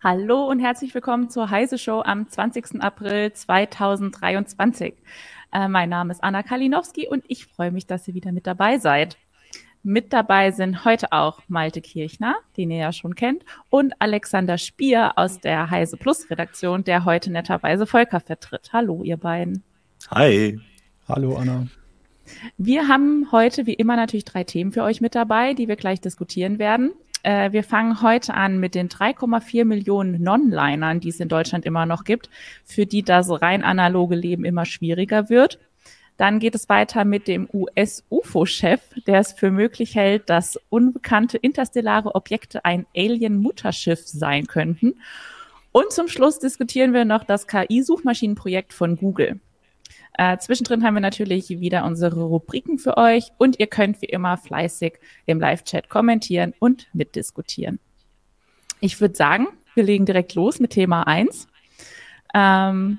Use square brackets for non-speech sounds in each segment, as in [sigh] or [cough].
Hallo und herzlich willkommen zur Heise Show am 20. April 2023. Äh, mein Name ist Anna Kalinowski und ich freue mich, dass ihr wieder mit dabei seid. Mit dabei sind heute auch Malte Kirchner, den ihr ja schon kennt, und Alexander Spier aus der Heise Plus Redaktion, der heute netterweise Volker vertritt. Hallo, ihr beiden. Hi. Hallo, Anna. Wir haben heute wie immer natürlich drei Themen für euch mit dabei, die wir gleich diskutieren werden. Äh, wir fangen heute an mit den 3,4 Millionen Non-Linern, die es in Deutschland immer noch gibt, für die das rein analoge Leben immer schwieriger wird. Dann geht es weiter mit dem US-UFO-Chef, der es für möglich hält, dass unbekannte interstellare Objekte ein Alien-Mutterschiff sein könnten. Und zum Schluss diskutieren wir noch das KI-Suchmaschinenprojekt von Google. Äh, zwischendrin haben wir natürlich wieder unsere Rubriken für euch und ihr könnt wie immer fleißig im Live-Chat kommentieren und mitdiskutieren. Ich würde sagen, wir legen direkt los mit Thema 1. Ähm,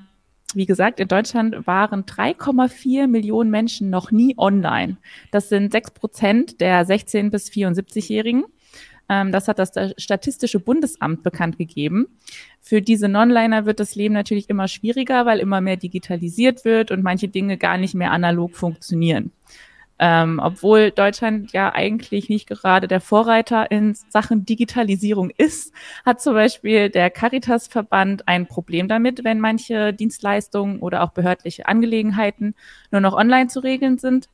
wie gesagt, in Deutschland waren 3,4 Millionen Menschen noch nie online. Das sind 6 Prozent der 16- bis 74-Jährigen. Ähm, das hat das Statistische Bundesamt bekannt gegeben. Für diese Nonliner wird das Leben natürlich immer schwieriger, weil immer mehr digitalisiert wird und manche Dinge gar nicht mehr analog funktionieren. Ähm, obwohl Deutschland ja eigentlich nicht gerade der Vorreiter in Sachen Digitalisierung ist, hat zum Beispiel der Caritas-Verband ein Problem damit, wenn manche Dienstleistungen oder auch behördliche Angelegenheiten nur noch online zu regeln sind.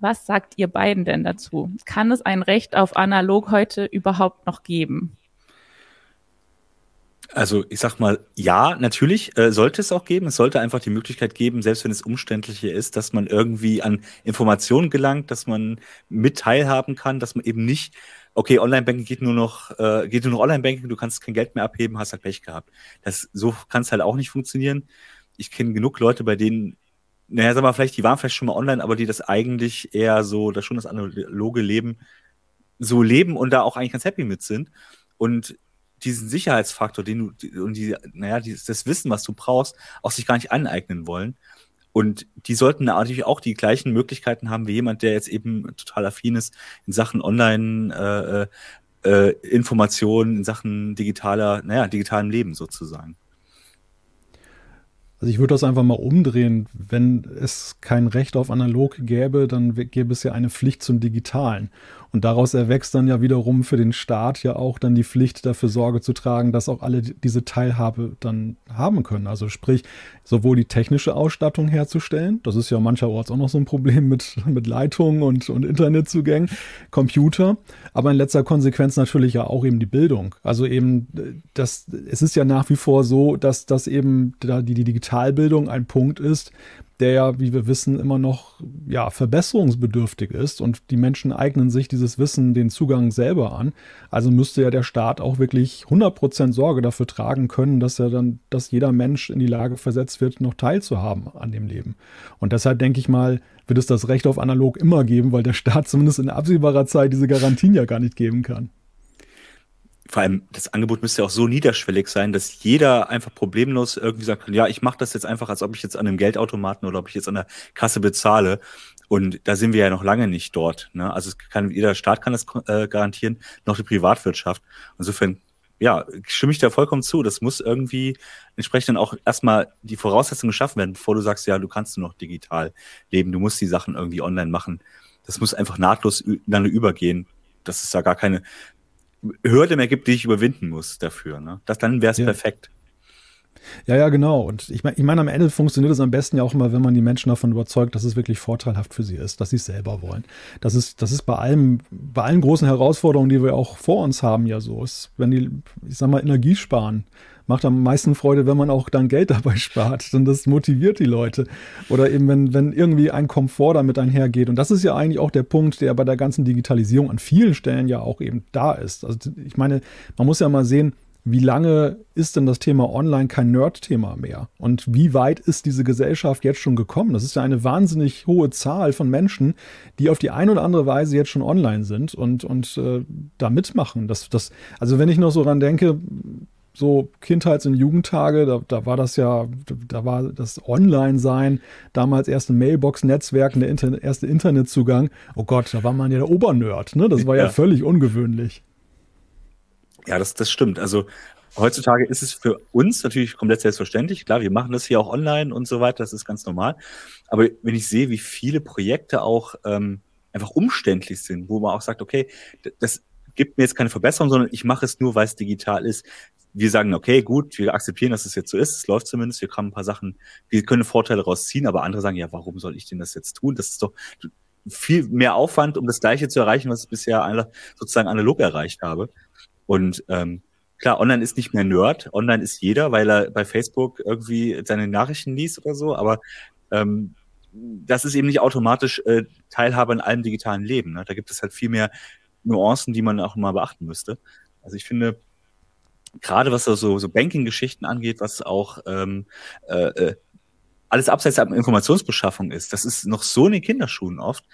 Was sagt ihr beiden denn dazu? Kann es ein Recht auf analog heute überhaupt noch geben? Also ich sag mal, ja, natürlich äh, sollte es auch geben. Es sollte einfach die Möglichkeit geben, selbst wenn es umständlicher ist, dass man irgendwie an Informationen gelangt, dass man mit teilhaben kann, dass man eben nicht, okay, Online-Banking geht nur noch, äh, geht nur noch Online-Banking, du kannst kein Geld mehr abheben, hast halt Pech gehabt. Das, so kann es halt auch nicht funktionieren. Ich kenne genug Leute, bei denen naja, sag mal, vielleicht, die waren vielleicht schon mal online, aber die das eigentlich eher so, das schon das analoge Leben so leben und da auch eigentlich ganz happy mit sind. Und diesen Sicherheitsfaktor, den du, und die, naja, dieses, das Wissen, was du brauchst, auch sich gar nicht aneignen wollen. Und die sollten natürlich auch die gleichen Möglichkeiten haben wie jemand, der jetzt eben total affin ist in Sachen Online, äh, äh, Informationen, in Sachen digitaler, naja, digitalem Leben sozusagen. Also ich würde das einfach mal umdrehen. Wenn es kein Recht auf analog gäbe, dann gäbe es ja eine Pflicht zum Digitalen. Und daraus erwächst dann ja wiederum für den Staat ja auch dann die Pflicht dafür Sorge zu tragen, dass auch alle diese Teilhabe dann haben können. Also sprich, sowohl die technische Ausstattung herzustellen, das ist ja mancherorts auch noch so ein Problem mit, mit Leitungen und, und Internetzugängen, Computer, aber in letzter Konsequenz natürlich ja auch eben die Bildung. Also eben, das, es ist ja nach wie vor so, dass das eben da die, die Digitalbildung ein Punkt ist, der ja, wie wir wissen, immer noch ja, verbesserungsbedürftig ist und die Menschen eignen sich dieses Wissen, den Zugang selber an. Also müsste ja der Staat auch wirklich 100% Sorge dafür tragen können, dass er dann, dass jeder Mensch in die Lage versetzt wird, noch teilzuhaben an dem Leben. Und deshalb denke ich mal, wird es das Recht auf analog immer geben, weil der Staat zumindest in absehbarer Zeit diese Garantien ja gar nicht geben kann vor allem das Angebot müsste ja auch so niederschwellig sein, dass jeder einfach problemlos irgendwie sagt, ja, ich mache das jetzt einfach, als ob ich jetzt an einem Geldautomaten oder ob ich jetzt an der Kasse bezahle. Und da sind wir ja noch lange nicht dort. Ne? Also kann, jeder Staat kann das äh, garantieren, noch die Privatwirtschaft. Insofern, ja, stimme ich da vollkommen zu. Das muss irgendwie entsprechend dann auch erstmal die Voraussetzungen geschaffen werden, bevor du sagst, ja, du kannst nur noch digital leben, du musst die Sachen irgendwie online machen. Das muss einfach nahtlos dann übergehen dass es da gar keine Hürde mehr gibt, die ich überwinden muss dafür. Ne? Das, dann wäre es ja. perfekt. Ja, ja, genau. Und ich meine, ich mein, am Ende funktioniert es am besten ja auch immer, wenn man die Menschen davon überzeugt, dass es wirklich vorteilhaft für sie ist, dass sie es selber wollen. Das ist, das ist bei allem, bei allen großen Herausforderungen, die wir auch vor uns haben, ja so. Ist, wenn die, ich sag mal, Energie sparen, macht am meisten Freude, wenn man auch dann Geld [laughs] dabei spart. Denn das motiviert die Leute. Oder eben, wenn, wenn irgendwie ein Komfort damit einhergeht. Und das ist ja eigentlich auch der Punkt, der bei der ganzen Digitalisierung an vielen Stellen ja auch eben da ist. Also ich meine, man muss ja mal sehen, wie lange ist denn das Thema Online kein Nerd-Thema mehr? Und wie weit ist diese Gesellschaft jetzt schon gekommen? Das ist ja eine wahnsinnig hohe Zahl von Menschen, die auf die eine oder andere Weise jetzt schon online sind und, und äh, da mitmachen. Das, das, also wenn ich noch so dran denke, so Kindheits- und Jugendtage, da, da war das ja, da war das Online-Sein, damals erste Mailbox-Netzwerk, der Inter erste Internetzugang. Oh Gott, da war man ja der Obernerd, ne? Das war ja, ja völlig ungewöhnlich. Ja, das, das stimmt. Also heutzutage ist es für uns natürlich komplett selbstverständlich. Klar, wir machen das hier auch online und so weiter, das ist ganz normal. Aber wenn ich sehe, wie viele Projekte auch ähm, einfach umständlich sind, wo man auch sagt, okay, das gibt mir jetzt keine Verbesserung, sondern ich mache es nur, weil es digital ist. Wir sagen, okay, gut, wir akzeptieren, dass es jetzt so ist, es läuft zumindest, wir können ein paar Sachen, wir können Vorteile rausziehen, aber andere sagen, ja, warum soll ich denn das jetzt tun? Das ist doch viel mehr Aufwand, um das Gleiche zu erreichen, was ich bisher sozusagen analog erreicht habe. Und ähm, klar, online ist nicht mehr Nerd, online ist jeder, weil er bei Facebook irgendwie seine Nachrichten liest oder so, aber ähm, das ist eben nicht automatisch äh, Teilhabe in allem digitalen Leben. Ne? Da gibt es halt viel mehr Nuancen, die man auch mal beachten müsste. Also ich finde, gerade was so, so Banking-Geschichten angeht, was auch ähm, äh, äh alles abseits der Informationsbeschaffung ist, das ist noch so in den Kinderschuhen oft,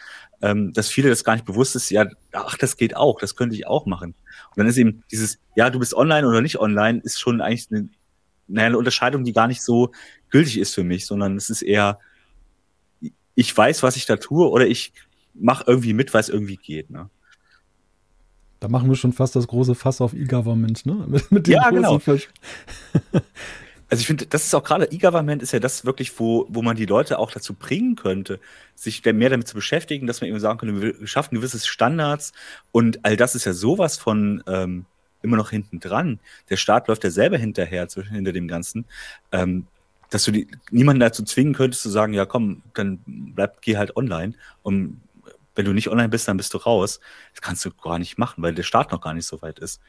ähm, dass viele das gar nicht bewusst ist, ja, ach, das geht auch, das könnte ich auch machen. Und dann ist eben dieses, ja, du bist online oder nicht online, ist schon eigentlich eine, naja, eine Unterscheidung, die gar nicht so gültig ist für mich, sondern es ist eher, ich weiß, was ich da tue oder ich mache irgendwie mit, weil es irgendwie geht. Ne? Da machen wir schon fast das große Fass auf E-Government, ne? [laughs] Mit, mit ja, genau. [laughs] Also ich finde, das ist auch gerade E-Government ist ja das wirklich, wo, wo man die Leute auch dazu bringen könnte, sich mehr damit zu beschäftigen, dass man eben sagen könnte, wir schaffen gewisse Standards und all das ist ja sowas von ähm, immer noch hinten dran. Der Staat läuft ja selber hinterher, hinter dem Ganzen, ähm, dass du die, niemanden dazu zwingen könntest zu sagen, ja komm, dann bleib, geh halt online. Und wenn du nicht online bist, dann bist du raus. Das kannst du gar nicht machen, weil der Staat noch gar nicht so weit ist.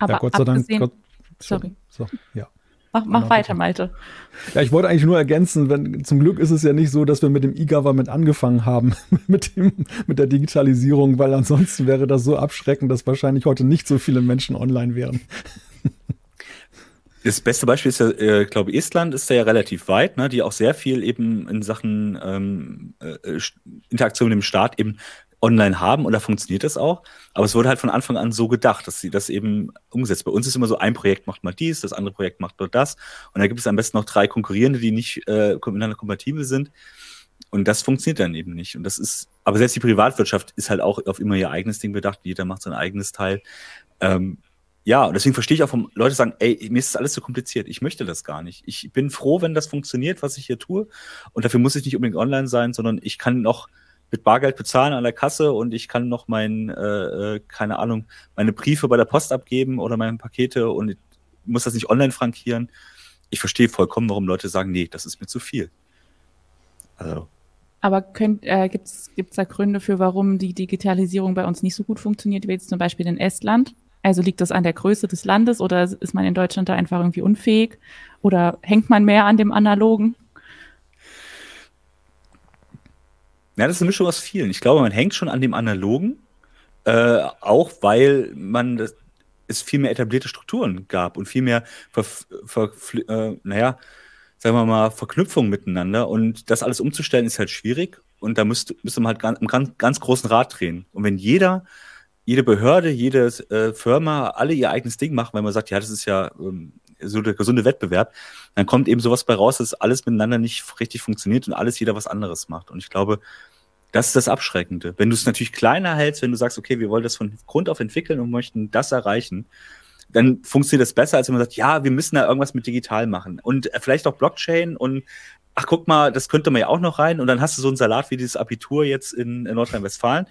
Aber ja, Gott sei Dank. Gott, Sorry. So, ja. Mach, mach genau. weiter, Malte. Ja, ich wollte eigentlich nur ergänzen, wenn, zum Glück ist es ja nicht so, dass wir mit dem E-Government angefangen haben, [laughs] mit, dem, mit der Digitalisierung, weil ansonsten wäre das so abschreckend, dass wahrscheinlich heute nicht so viele Menschen online wären. [laughs] Das beste Beispiel ist ja, äh, ich glaube, Estland ist da ja relativ weit, ne, die auch sehr viel eben in Sachen ähm, äh, Interaktion mit dem Staat eben online haben und da funktioniert das auch. Aber es wurde halt von Anfang an so gedacht, dass sie das eben umgesetzt. Bei uns ist immer so, ein Projekt macht mal dies, das andere Projekt macht nur das. Und da gibt es am besten noch drei konkurrierende, die nicht äh, miteinander kompatibel sind. Und das funktioniert dann eben nicht. Und das ist, aber selbst die Privatwirtschaft ist halt auch auf immer ihr eigenes Ding bedacht. Jeder macht sein eigenes Teil. Ähm, ja, und deswegen verstehe ich auch, warum Leute sagen, ey, mir ist das alles zu kompliziert. Ich möchte das gar nicht. Ich bin froh, wenn das funktioniert, was ich hier tue. Und dafür muss ich nicht unbedingt online sein, sondern ich kann noch mit Bargeld bezahlen an der Kasse und ich kann noch mein, äh, äh, keine Ahnung, meine Briefe bei der Post abgeben oder meine Pakete und muss das nicht online frankieren. Ich verstehe vollkommen, warum Leute sagen, nee, das ist mir zu viel. Also. Aber äh, gibt es da Gründe für, warum die Digitalisierung bei uns nicht so gut funktioniert, wie jetzt zum Beispiel in Estland? Also liegt das an der Größe des Landes oder ist man in Deutschland da einfach irgendwie unfähig? Oder hängt man mehr an dem Analogen? Ja, das ist eine Mischung aus vielen. Ich glaube, man hängt schon an dem Analogen, äh, auch weil man das, es viel mehr etablierte Strukturen gab und viel mehr, ver, ver, äh, naja, sagen wir mal, Verknüpfungen miteinander. Und das alles umzustellen ist halt schwierig. Und da müsste, müsste man halt ganz, ganz, ganz großen Rad drehen. Und wenn jeder, jede Behörde, jede äh, Firma alle ihr eigenes Ding machen, weil man sagt, ja, das ist ja ähm, so der gesunde Wettbewerb, dann kommt eben sowas bei raus, dass alles miteinander nicht richtig funktioniert und alles jeder was anderes macht. Und ich glaube, das ist das Abschreckende. Wenn du es natürlich kleiner hältst, wenn du sagst, okay, wir wollen das von Grund auf entwickeln und möchten das erreichen, dann funktioniert das besser, als wenn man sagt, ja, wir müssen da irgendwas mit digital machen. Und äh, vielleicht auch Blockchain und ach, guck mal, das könnte man ja auch noch rein. Und dann hast du so einen Salat wie dieses Abitur jetzt in, in Nordrhein-Westfalen,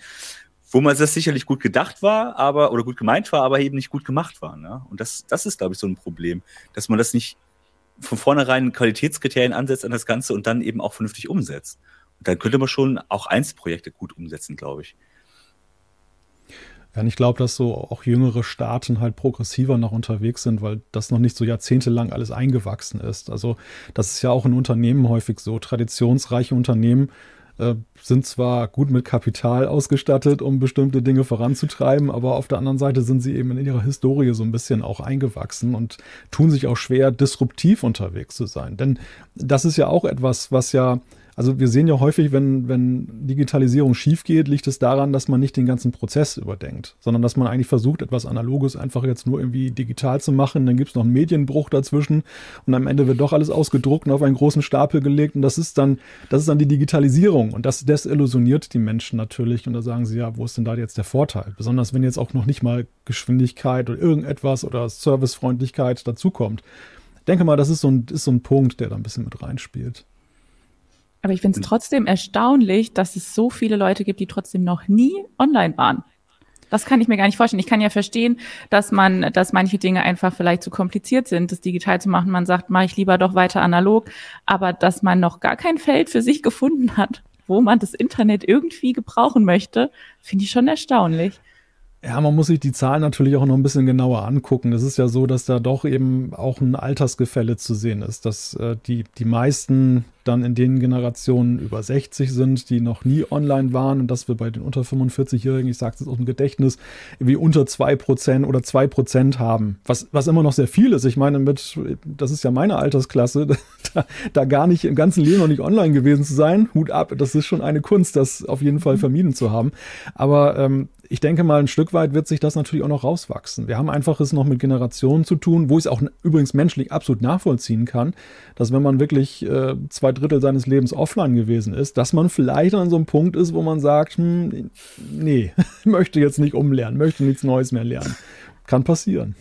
wo man das sicherlich gut gedacht war, aber oder gut gemeint war, aber eben nicht gut gemacht war. Ne? Und das, das ist, glaube ich, so ein Problem, dass man das nicht von vornherein Qualitätskriterien ansetzt an das Ganze und dann eben auch vernünftig umsetzt. Und dann könnte man schon auch Einzelprojekte gut umsetzen, glaube ich. Ja, ich glaube, dass so auch jüngere Staaten halt progressiver noch unterwegs sind, weil das noch nicht so jahrzehntelang alles eingewachsen ist. Also das ist ja auch in Unternehmen häufig so. Traditionsreiche Unternehmen äh, sind zwar gut mit Kapital ausgestattet, um bestimmte Dinge voranzutreiben, aber auf der anderen Seite sind sie eben in ihrer Historie so ein bisschen auch eingewachsen und tun sich auch schwer, disruptiv unterwegs zu sein. Denn das ist ja auch etwas, was ja also wir sehen ja häufig, wenn, wenn Digitalisierung schief geht, liegt es daran, dass man nicht den ganzen Prozess überdenkt, sondern dass man eigentlich versucht, etwas Analoges einfach jetzt nur irgendwie digital zu machen. Dann gibt es noch einen Medienbruch dazwischen und am Ende wird doch alles ausgedruckt und auf einen großen Stapel gelegt. Und das ist dann, das ist dann die Digitalisierung. Und das desillusioniert die Menschen natürlich. Und da sagen sie, ja, wo ist denn da jetzt der Vorteil? Besonders wenn jetzt auch noch nicht mal Geschwindigkeit oder irgendetwas oder Servicefreundlichkeit dazukommt. Ich denke mal, das ist so ein, ist so ein Punkt, der da ein bisschen mit reinspielt. Aber ich finde es trotzdem erstaunlich, dass es so viele Leute gibt, die trotzdem noch nie online waren. Das kann ich mir gar nicht vorstellen. Ich kann ja verstehen, dass man, dass manche Dinge einfach vielleicht zu kompliziert sind, das digital zu machen. Man sagt, mache ich lieber doch weiter analog. Aber dass man noch gar kein Feld für sich [laughs] gefunden hat, wo man das Internet irgendwie gebrauchen möchte, finde ich schon erstaunlich. Ja, man muss sich die Zahlen natürlich auch noch ein bisschen genauer angucken. Es ist ja so, dass da doch eben auch ein Altersgefälle zu sehen ist, dass äh, die, die meisten dann in den Generationen über 60 sind, die noch nie online waren und dass wir bei den unter 45-Jährigen, ich sage es aus dem Gedächtnis, wie unter 2% oder 2% haben, was, was immer noch sehr viel ist. Ich meine, mit, das ist ja meine Altersklasse, [laughs] da, da gar nicht im ganzen Leben noch nicht online gewesen zu sein, Hut ab, das ist schon eine Kunst, das auf jeden Fall vermieden zu haben. Aber ähm, ich denke mal, ein Stück weit wird sich das natürlich auch noch rauswachsen. Wir haben einfach es noch mit Generationen zu tun, wo ich es auch übrigens menschlich absolut nachvollziehen kann, dass wenn man wirklich äh, zwei Drittel seines Lebens offline gewesen ist, dass man vielleicht an so einem Punkt ist, wo man sagt, hm, nee, [laughs] möchte jetzt nicht umlernen, möchte nichts Neues mehr lernen. Kann passieren.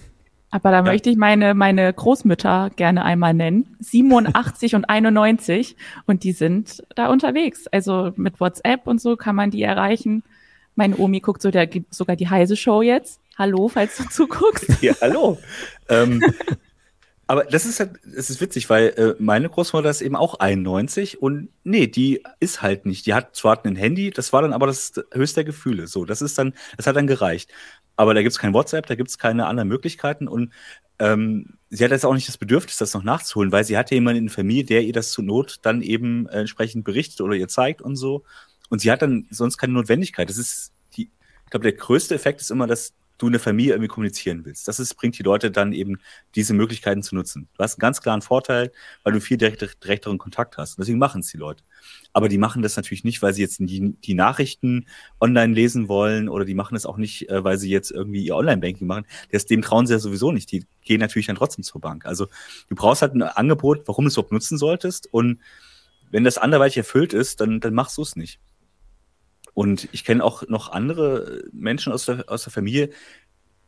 Aber da ja. möchte ich meine, meine Großmütter gerne einmal nennen. 87 und 91. Und die sind da unterwegs. Also mit WhatsApp und so kann man die erreichen. Meine Omi guckt so der, sogar die Heise Show jetzt. Hallo, falls du [laughs] zuguckst. Ja, hallo. ähm, aber das ist halt, es ist witzig, weil äh, meine Großmutter ist eben auch 91 und nee, die ist halt nicht. Die hat zwar ein Handy, das war dann aber das höchste der Gefühle. So, das ist dann, das hat dann gereicht. Aber da gibt's kein WhatsApp, da gibt's keine anderen Möglichkeiten und ähm, sie hat jetzt auch nicht das Bedürfnis, das noch nachzuholen, weil sie hatte jemanden in der Familie, der ihr das zur Not dann eben äh, entsprechend berichtet oder ihr zeigt und so. Und sie hat dann sonst keine Notwendigkeit. Das ist die, ich glaube, der größte Effekt ist immer, dass du eine Familie irgendwie kommunizieren willst. Das ist, bringt die Leute dann eben, diese Möglichkeiten zu nutzen. Du hast einen ganz klaren Vorteil, weil du viel direkt, direkteren Kontakt hast. Und deswegen machen es die Leute. Aber die machen das natürlich nicht, weil sie jetzt die, die Nachrichten online lesen wollen oder die machen das auch nicht, äh, weil sie jetzt irgendwie ihr Online-Banking machen. Das, dem trauen sie ja sowieso nicht. Die gehen natürlich dann trotzdem zur Bank. Also du brauchst halt ein Angebot, warum du es überhaupt nutzen solltest. Und wenn das anderweitig erfüllt ist, dann, dann machst du es nicht. Und ich kenne auch noch andere Menschen aus der, aus der Familie,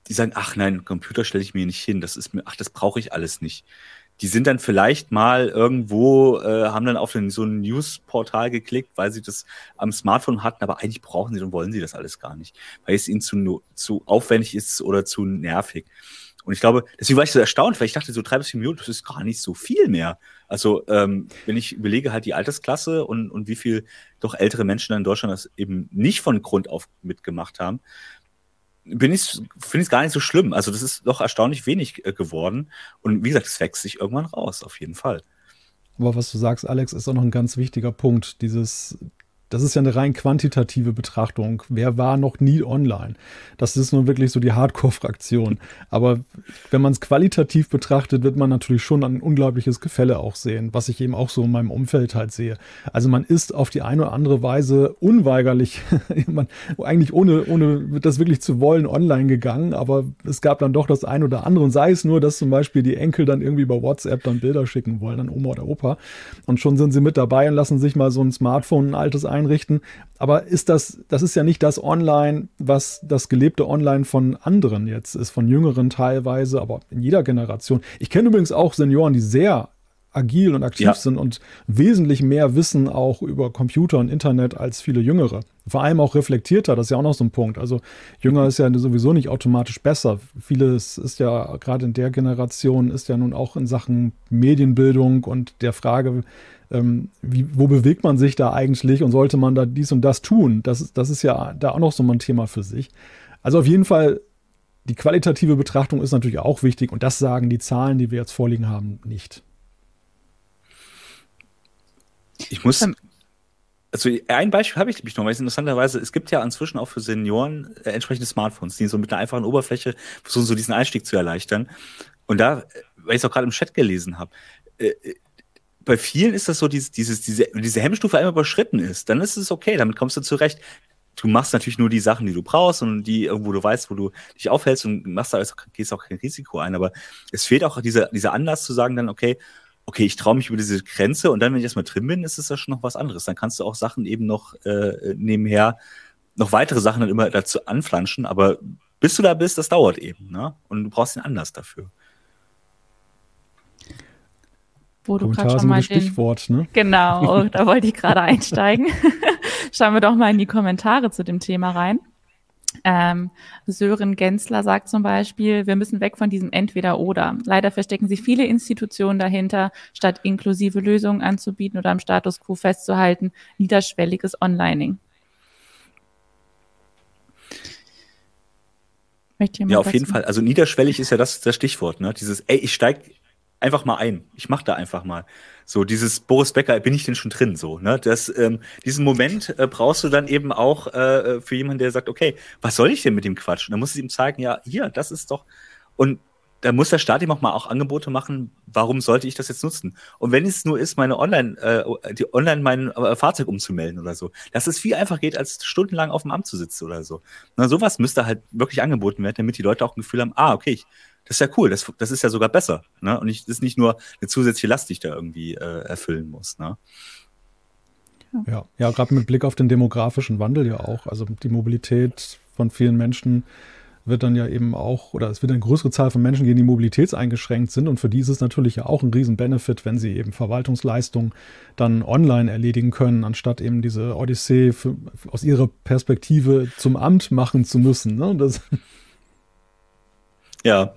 die sagen, ach nein, Computer stelle ich mir nicht hin, das ist mir, ach, das brauche ich alles nicht. Die sind dann vielleicht mal irgendwo, äh, haben dann auf den, so ein Newsportal geklickt, weil sie das am Smartphone hatten, aber eigentlich brauchen sie und wollen sie das alles gar nicht, weil es ihnen zu, zu aufwendig ist oder zu nervig. Und ich glaube, deswegen war ich so erstaunt, weil ich dachte, so drei bis vier Minuten, das ist gar nicht so viel mehr. Also, ähm, wenn ich überlege halt die Altersklasse und, und wie viel doch ältere Menschen in Deutschland das eben nicht von Grund auf mitgemacht haben, bin ich, finde ich es gar nicht so schlimm. Also, das ist doch erstaunlich wenig äh, geworden. Und wie gesagt, es wächst sich irgendwann raus, auf jeden Fall. Aber was du sagst, Alex, ist auch noch ein ganz wichtiger Punkt. Dieses, das ist ja eine rein quantitative Betrachtung. Wer war noch nie online? Das ist nun wirklich so die Hardcore-Fraktion. Aber wenn man es qualitativ betrachtet, wird man natürlich schon ein unglaubliches Gefälle auch sehen, was ich eben auch so in meinem Umfeld halt sehe. Also man ist auf die eine oder andere Weise unweigerlich, [laughs] man, eigentlich ohne, ohne das wirklich zu wollen, online gegangen. Aber es gab dann doch das eine oder andere. Und sei es nur, dass zum Beispiel die Enkel dann irgendwie über WhatsApp dann Bilder schicken wollen an Oma oder Opa. Und schon sind sie mit dabei und lassen sich mal so ein Smartphone, ein altes ein einrichten. Aber ist das, das ist ja nicht das Online, was das gelebte Online von anderen jetzt ist, von Jüngeren teilweise, aber in jeder Generation. Ich kenne übrigens auch Senioren, die sehr agil und aktiv ja. sind und wesentlich mehr wissen auch über Computer und Internet als viele Jüngere. Vor allem auch reflektierter, das ist ja auch noch so ein Punkt. Also Jünger ist ja sowieso nicht automatisch besser. Vieles ist ja gerade in der Generation ist ja nun auch in Sachen Medienbildung und der Frage, ähm, wie, wo bewegt man sich da eigentlich und sollte man da dies und das tun? Das, das ist ja da auch noch so ein Thema für sich. Also auf jeden Fall, die qualitative Betrachtung ist natürlich auch wichtig und das sagen die Zahlen, die wir jetzt vorliegen haben, nicht. Ich muss. Ähm, also ein Beispiel habe ich nämlich noch, weil es interessanterweise, es gibt ja inzwischen auch für Senioren äh, entsprechende Smartphones, die so mit einer einfachen Oberfläche versuchen, so diesen Einstieg zu erleichtern. Und da, weil ich es auch gerade im Chat gelesen habe, äh, bei vielen ist das so, dieses, dieses, diese, diese Hemmstufe einmal überschritten ist, dann ist es okay, damit kommst du zurecht. Du machst natürlich nur die Sachen, die du brauchst und die irgendwo du weißt, wo du dich aufhältst und machst da also, gehst auch kein Risiko ein. Aber es fehlt auch dieser, dieser Anlass zu sagen dann, okay, okay, ich traue mich über diese Grenze und dann, wenn ich erstmal drin bin, ist es ja schon noch was anderes. Dann kannst du auch Sachen eben noch äh, nebenher, noch weitere Sachen dann immer dazu anflanschen, aber bis du da bist, das dauert eben, ne? Und du brauchst den Anlass dafür. Wo du gerade schon mal den, Stichwort, ne? Genau, [laughs] da wollte ich gerade einsteigen. [laughs] Schauen wir doch mal in die Kommentare zu dem Thema rein. Ähm, Sören Gensler sagt zum Beispiel, wir müssen weg von diesem Entweder-Oder. Leider verstecken sich viele Institutionen dahinter, statt inklusive Lösungen anzubieten oder am Status quo festzuhalten, niederschwelliges Onlining. ja, auf jeden Fall. Also niederschwellig ist ja das, das Stichwort, ne? Dieses, ey, ich steig einfach mal ein. Ich mach da einfach mal. So dieses Boris Becker, bin ich denn schon drin? So, ne? Das, ähm, diesen Moment äh, brauchst du dann eben auch äh, für jemanden, der sagt, okay, was soll ich denn mit dem Quatsch? Und dann musst du ihm zeigen, ja, hier, das ist doch. Und da muss der Staat ihm auch mal auch Angebote machen, warum sollte ich das jetzt nutzen? Und wenn es nur ist, meine Online, äh, die online mein äh, Fahrzeug umzumelden oder so, dass es viel einfacher geht, als stundenlang auf dem Amt zu sitzen oder so. Na, sowas müsste halt wirklich angeboten werden, damit die Leute auch ein Gefühl haben, ah, okay, ich, das ist ja cool, das, das ist ja sogar besser. Ne? Und ich, das ist nicht nur eine zusätzliche Last, die ich da irgendwie äh, erfüllen muss. Ne? Ja, ja gerade mit Blick auf den demografischen Wandel ja auch. Also die Mobilität von vielen Menschen wird dann ja eben auch, oder es wird eine größere Zahl von Menschen geben, die mobilitätseingeschränkt sind. Und für die ist es natürlich ja auch ein Riesen-Benefit, wenn sie eben Verwaltungsleistungen dann online erledigen können, anstatt eben diese Odyssee für, aus ihrer Perspektive zum Amt machen zu müssen. Ne? Das ja,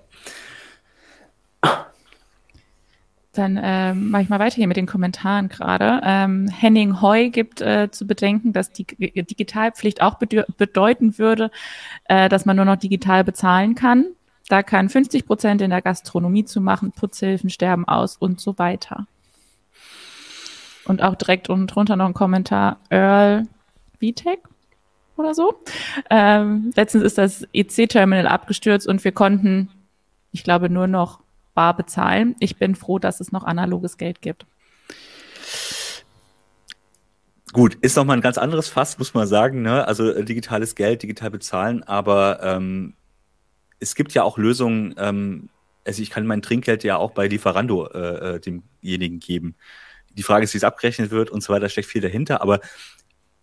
Dann äh, mache ich mal weiter hier mit den Kommentaren gerade. Ähm, Henning Heu gibt äh, zu bedenken, dass die Digitalpflicht auch bedeuten würde, äh, dass man nur noch digital bezahlen kann. Da kann 50 Prozent in der Gastronomie zu machen, Putzhilfen sterben aus und so weiter. Und auch direkt unten drunter noch ein Kommentar, Earl Vitek oder so. Ähm, letztens ist das EC-Terminal abgestürzt und wir konnten, ich glaube, nur noch bar bezahlen. Ich bin froh, dass es noch analoges Geld gibt. Gut, ist nochmal ein ganz anderes Fass, muss man sagen. Ne? Also äh, digitales Geld, digital bezahlen, aber ähm, es gibt ja auch Lösungen. Ähm, also ich kann mein Trinkgeld ja auch bei Lieferando äh, äh demjenigen geben. Die Frage ist, wie es abgerechnet wird und so weiter, steckt viel dahinter. Aber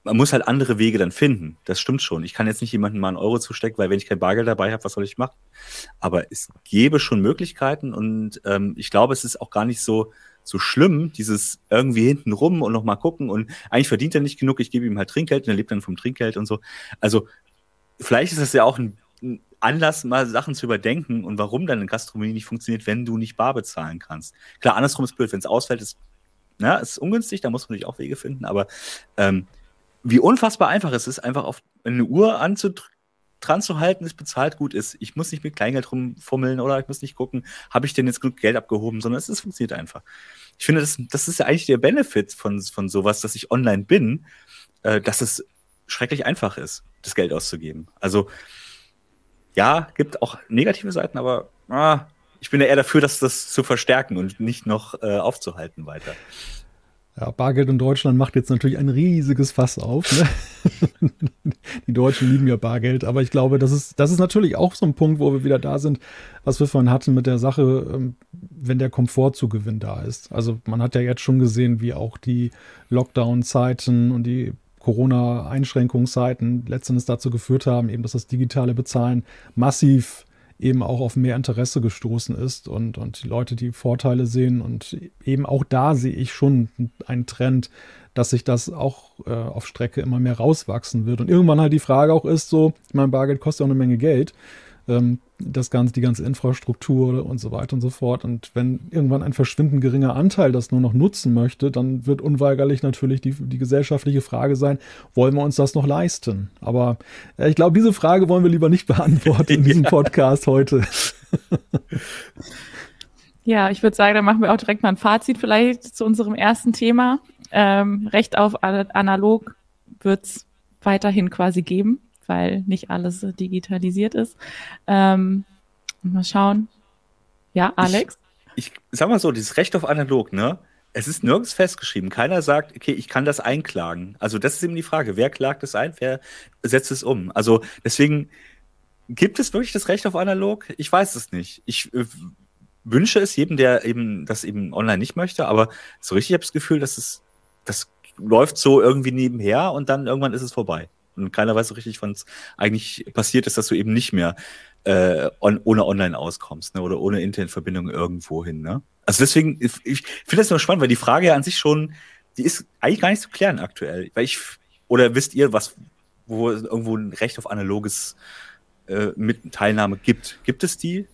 man muss halt andere Wege dann finden. Das stimmt schon. Ich kann jetzt nicht jemandem mal einen Euro zustecken, weil wenn ich kein Bargeld dabei habe, was soll ich machen? Aber es gäbe schon Möglichkeiten und ähm, ich glaube, es ist auch gar nicht so so schlimm, dieses irgendwie hinten rum und noch mal gucken und eigentlich verdient er nicht genug, ich gebe ihm halt Trinkgeld und er lebt dann vom Trinkgeld und so. Also vielleicht ist das ja auch ein, ein Anlass, mal Sachen zu überdenken und warum dann eine Gastronomie nicht funktioniert, wenn du nicht bar bezahlen kannst. Klar, andersrum ist blöd, wenn es ausfällt, ist, na, ist ungünstig, da muss man natürlich auch Wege finden, aber ähm, wie unfassbar einfach es ist, einfach auf eine Uhr dran zu halten, es bezahlt gut ist. Ich muss nicht mit Kleingeld rumfummeln oder ich muss nicht gucken, habe ich denn jetzt genug Geld abgehoben, sondern es, es funktioniert einfach. Ich finde, das, das ist ja eigentlich der Benefit von, von sowas, dass ich online bin, äh, dass es schrecklich einfach ist, das Geld auszugeben. Also ja, gibt auch negative Seiten, aber ah, ich bin ja eher dafür, dass das zu verstärken und nicht noch äh, aufzuhalten weiter. Ja, Bargeld in Deutschland macht jetzt natürlich ein riesiges Fass auf. Ne? [laughs] Die Deutschen lieben ja Bargeld, aber ich glaube, das ist, das ist natürlich auch so ein Punkt, wo wir wieder da sind, was wir vorhin hatten mit der Sache, ähm, wenn der Komfortzugewinn da ist. Also man hat ja jetzt schon gesehen, wie auch die Lockdown-Zeiten und die Corona-Einschränkungszeiten letztendlich dazu geführt haben, eben, dass das digitale Bezahlen massiv eben auch auf mehr Interesse gestoßen ist und, und die Leute die Vorteile sehen. Und eben auch da sehe ich schon einen Trend, dass sich das auch äh, auf Strecke immer mehr rauswachsen wird. Und irgendwann halt die Frage auch ist so, ich meine, Bargeld kostet auch eine Menge Geld. Ähm, das ganze, die ganze Infrastruktur und so weiter und so fort. Und wenn irgendwann ein verschwindend geringer Anteil das nur noch nutzen möchte, dann wird unweigerlich natürlich die, die gesellschaftliche Frage sein, wollen wir uns das noch leisten? Aber äh, ich glaube, diese Frage wollen wir lieber nicht beantworten in [laughs] diesem ja. Podcast heute. [laughs] ja, ich würde sagen, dann machen wir auch direkt mal ein Fazit vielleicht zu unserem ersten Thema. Ähm, Recht auf analog wird es weiterhin quasi geben weil nicht alles digitalisiert ist. Ähm, mal schauen. Ja, Alex? Ich, ich sag mal so, dieses Recht auf analog, ne? Es ist nirgends festgeschrieben. Keiner sagt, okay, ich kann das einklagen. Also das ist eben die Frage, wer klagt es ein, wer setzt es um? Also deswegen gibt es wirklich das Recht auf analog? Ich weiß es nicht. Ich äh, wünsche es jedem, der eben das eben online nicht möchte, aber so richtig habe ich das Gefühl, dass es das läuft so irgendwie nebenher und dann irgendwann ist es vorbei und keiner weiß so richtig, wann es eigentlich passiert ist, dass du eben nicht mehr äh, on, ohne online auskommst ne? oder ohne Internetverbindung irgendwo hin. Ne? Also deswegen, ich, finde das nur spannend, weil die Frage ja an sich schon, die ist eigentlich gar nicht zu klären aktuell. Weil ich, oder wisst ihr, was, wo irgendwo ein Recht auf analoges äh, Teilnahme gibt? Gibt es die?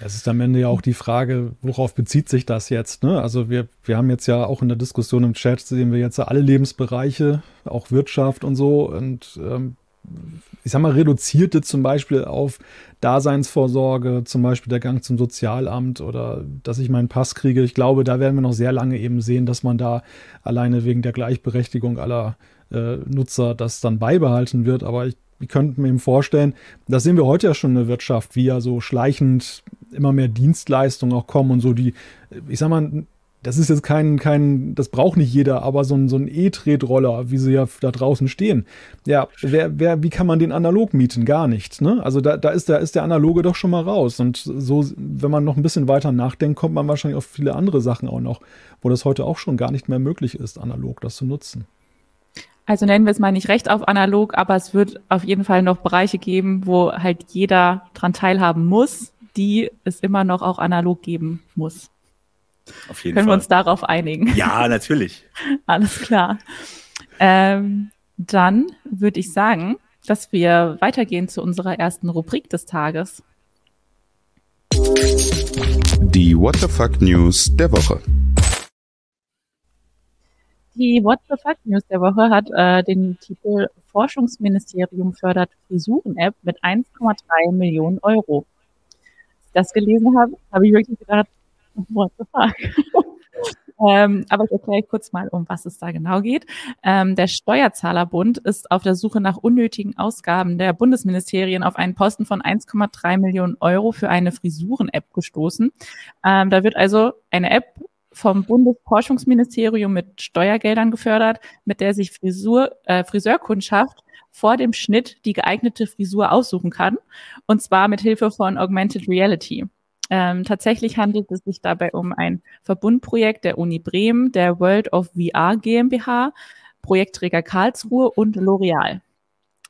Es ist am Ende ja auch die Frage, worauf bezieht sich das jetzt? Ne? Also wir, wir haben jetzt ja auch in der Diskussion im Chat, sehen wir jetzt alle Lebensbereiche, auch Wirtschaft und so. Und ähm, ich sag mal, reduzierte zum Beispiel auf Daseinsvorsorge, zum Beispiel der Gang zum Sozialamt oder dass ich meinen Pass kriege. Ich glaube, da werden wir noch sehr lange eben sehen, dass man da alleine wegen der Gleichberechtigung aller äh, Nutzer das dann beibehalten wird. Aber ich ich könnte mir vorstellen, das sehen wir heute ja schon in der Wirtschaft, wie ja so schleichend immer mehr Dienstleistungen auch kommen und so die, ich sag mal, das ist jetzt kein, kein, das braucht nicht jeder, aber so ein, so ein E-Tretroller, wie sie ja da draußen stehen. Ja, wer, wer, wie kann man den analog mieten? Gar nicht, ne? Also da, da ist der, ist der analoge doch schon mal raus. Und so, wenn man noch ein bisschen weiter nachdenkt, kommt man wahrscheinlich auf viele andere Sachen auch noch, wo das heute auch schon gar nicht mehr möglich ist, analog das zu nutzen also nennen wir es mal nicht recht auf analog, aber es wird auf jeden Fall noch Bereiche geben, wo halt jeder dran teilhaben muss, die es immer noch auch analog geben muss. Auf jeden Können Fall. wir uns darauf einigen? Ja, natürlich. [laughs] Alles klar. Ähm, dann würde ich sagen, dass wir weitergehen zu unserer ersten Rubrik des Tages. Die What the Fuck News der Woche. Die What the Fuck News der Woche hat äh, den Titel Forschungsministerium fördert Frisuren-App mit 1,3 Millionen Euro. Als ich das gelesen habe, habe ich wirklich gedacht, what the fuck? [laughs] ähm, aber ich erkläre kurz mal, um was es da genau geht. Ähm, der Steuerzahlerbund ist auf der Suche nach unnötigen Ausgaben der Bundesministerien auf einen Posten von 1,3 Millionen Euro für eine Frisuren-App gestoßen. Ähm, da wird also eine App vom Bundesforschungsministerium mit Steuergeldern gefördert, mit der sich Frisur, äh, Friseurkundschaft vor dem Schnitt die geeignete Frisur aussuchen kann, und zwar mit Hilfe von Augmented Reality. Ähm, tatsächlich handelt es sich dabei um ein Verbundprojekt der Uni Bremen, der World of VR GmbH, Projektträger Karlsruhe und L'Oreal.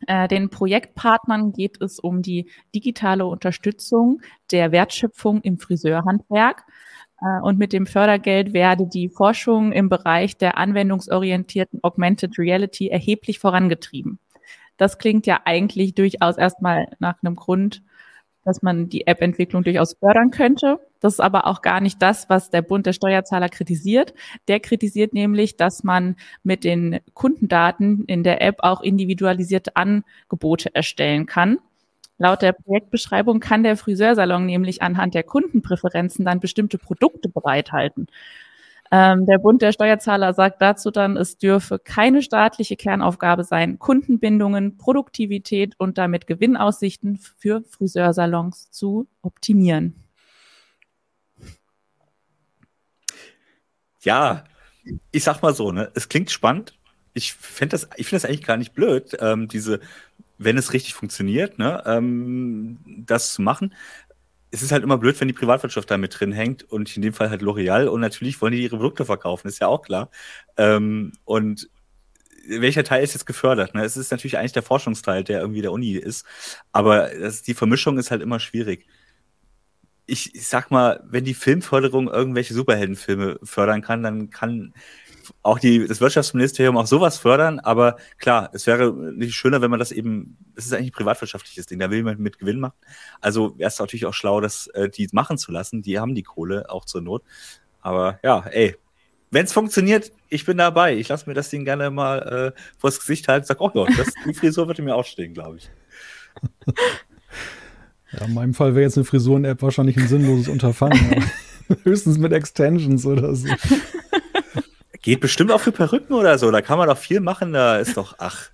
Äh, den Projektpartnern geht es um die digitale Unterstützung der Wertschöpfung im Friseurhandwerk und mit dem Fördergeld werde die Forschung im Bereich der anwendungsorientierten Augmented Reality erheblich vorangetrieben. Das klingt ja eigentlich durchaus erstmal nach einem Grund, dass man die App-Entwicklung durchaus fördern könnte. Das ist aber auch gar nicht das, was der Bund der Steuerzahler kritisiert. Der kritisiert nämlich, dass man mit den Kundendaten in der App auch individualisierte Angebote erstellen kann. Laut der Projektbeschreibung kann der Friseursalon nämlich anhand der Kundenpräferenzen dann bestimmte Produkte bereithalten. Ähm, der Bund der Steuerzahler sagt dazu dann, es dürfe keine staatliche Kernaufgabe sein, Kundenbindungen, Produktivität und damit Gewinnaussichten für Friseursalons zu optimieren. Ja, ich sag mal so, ne, es klingt spannend. Ich finde das, ich finde das eigentlich gar nicht blöd, ähm, diese wenn es richtig funktioniert, ne, ähm, das zu machen. Es ist halt immer blöd, wenn die Privatwirtschaft da mit drin hängt und in dem Fall halt L'Oreal und natürlich wollen die ihre Produkte verkaufen, ist ja auch klar. Ähm, und welcher Teil ist jetzt gefördert? Ne? Es ist natürlich eigentlich der Forschungsteil, der irgendwie der Uni ist, aber das, die Vermischung ist halt immer schwierig. Ich, sag mal, wenn die Filmförderung irgendwelche Superheldenfilme fördern kann, dann kann auch die, das Wirtschaftsministerium auch sowas fördern, aber klar, es wäre nicht schöner, wenn man das eben, es ist eigentlich ein privatwirtschaftliches Ding, da will man mit Gewinn machen. Also wäre es natürlich auch schlau, das äh, die machen zu lassen, die haben die Kohle auch zur Not. Aber ja, ey, wenn es funktioniert, ich bin dabei. Ich lasse mir das Ding gerne mal äh, vors Gesicht halten und sage, oh ja, das, die Frisur würde mir auch stehen, glaube ich. [laughs] Ja, in meinem Fall wäre jetzt eine Frisuren-App wahrscheinlich ein sinnloses Unterfangen. [laughs] [laughs] Höchstens mit Extensions oder so. Geht bestimmt auch für Perücken oder so. Da kann man doch viel machen. Da ist doch, ach,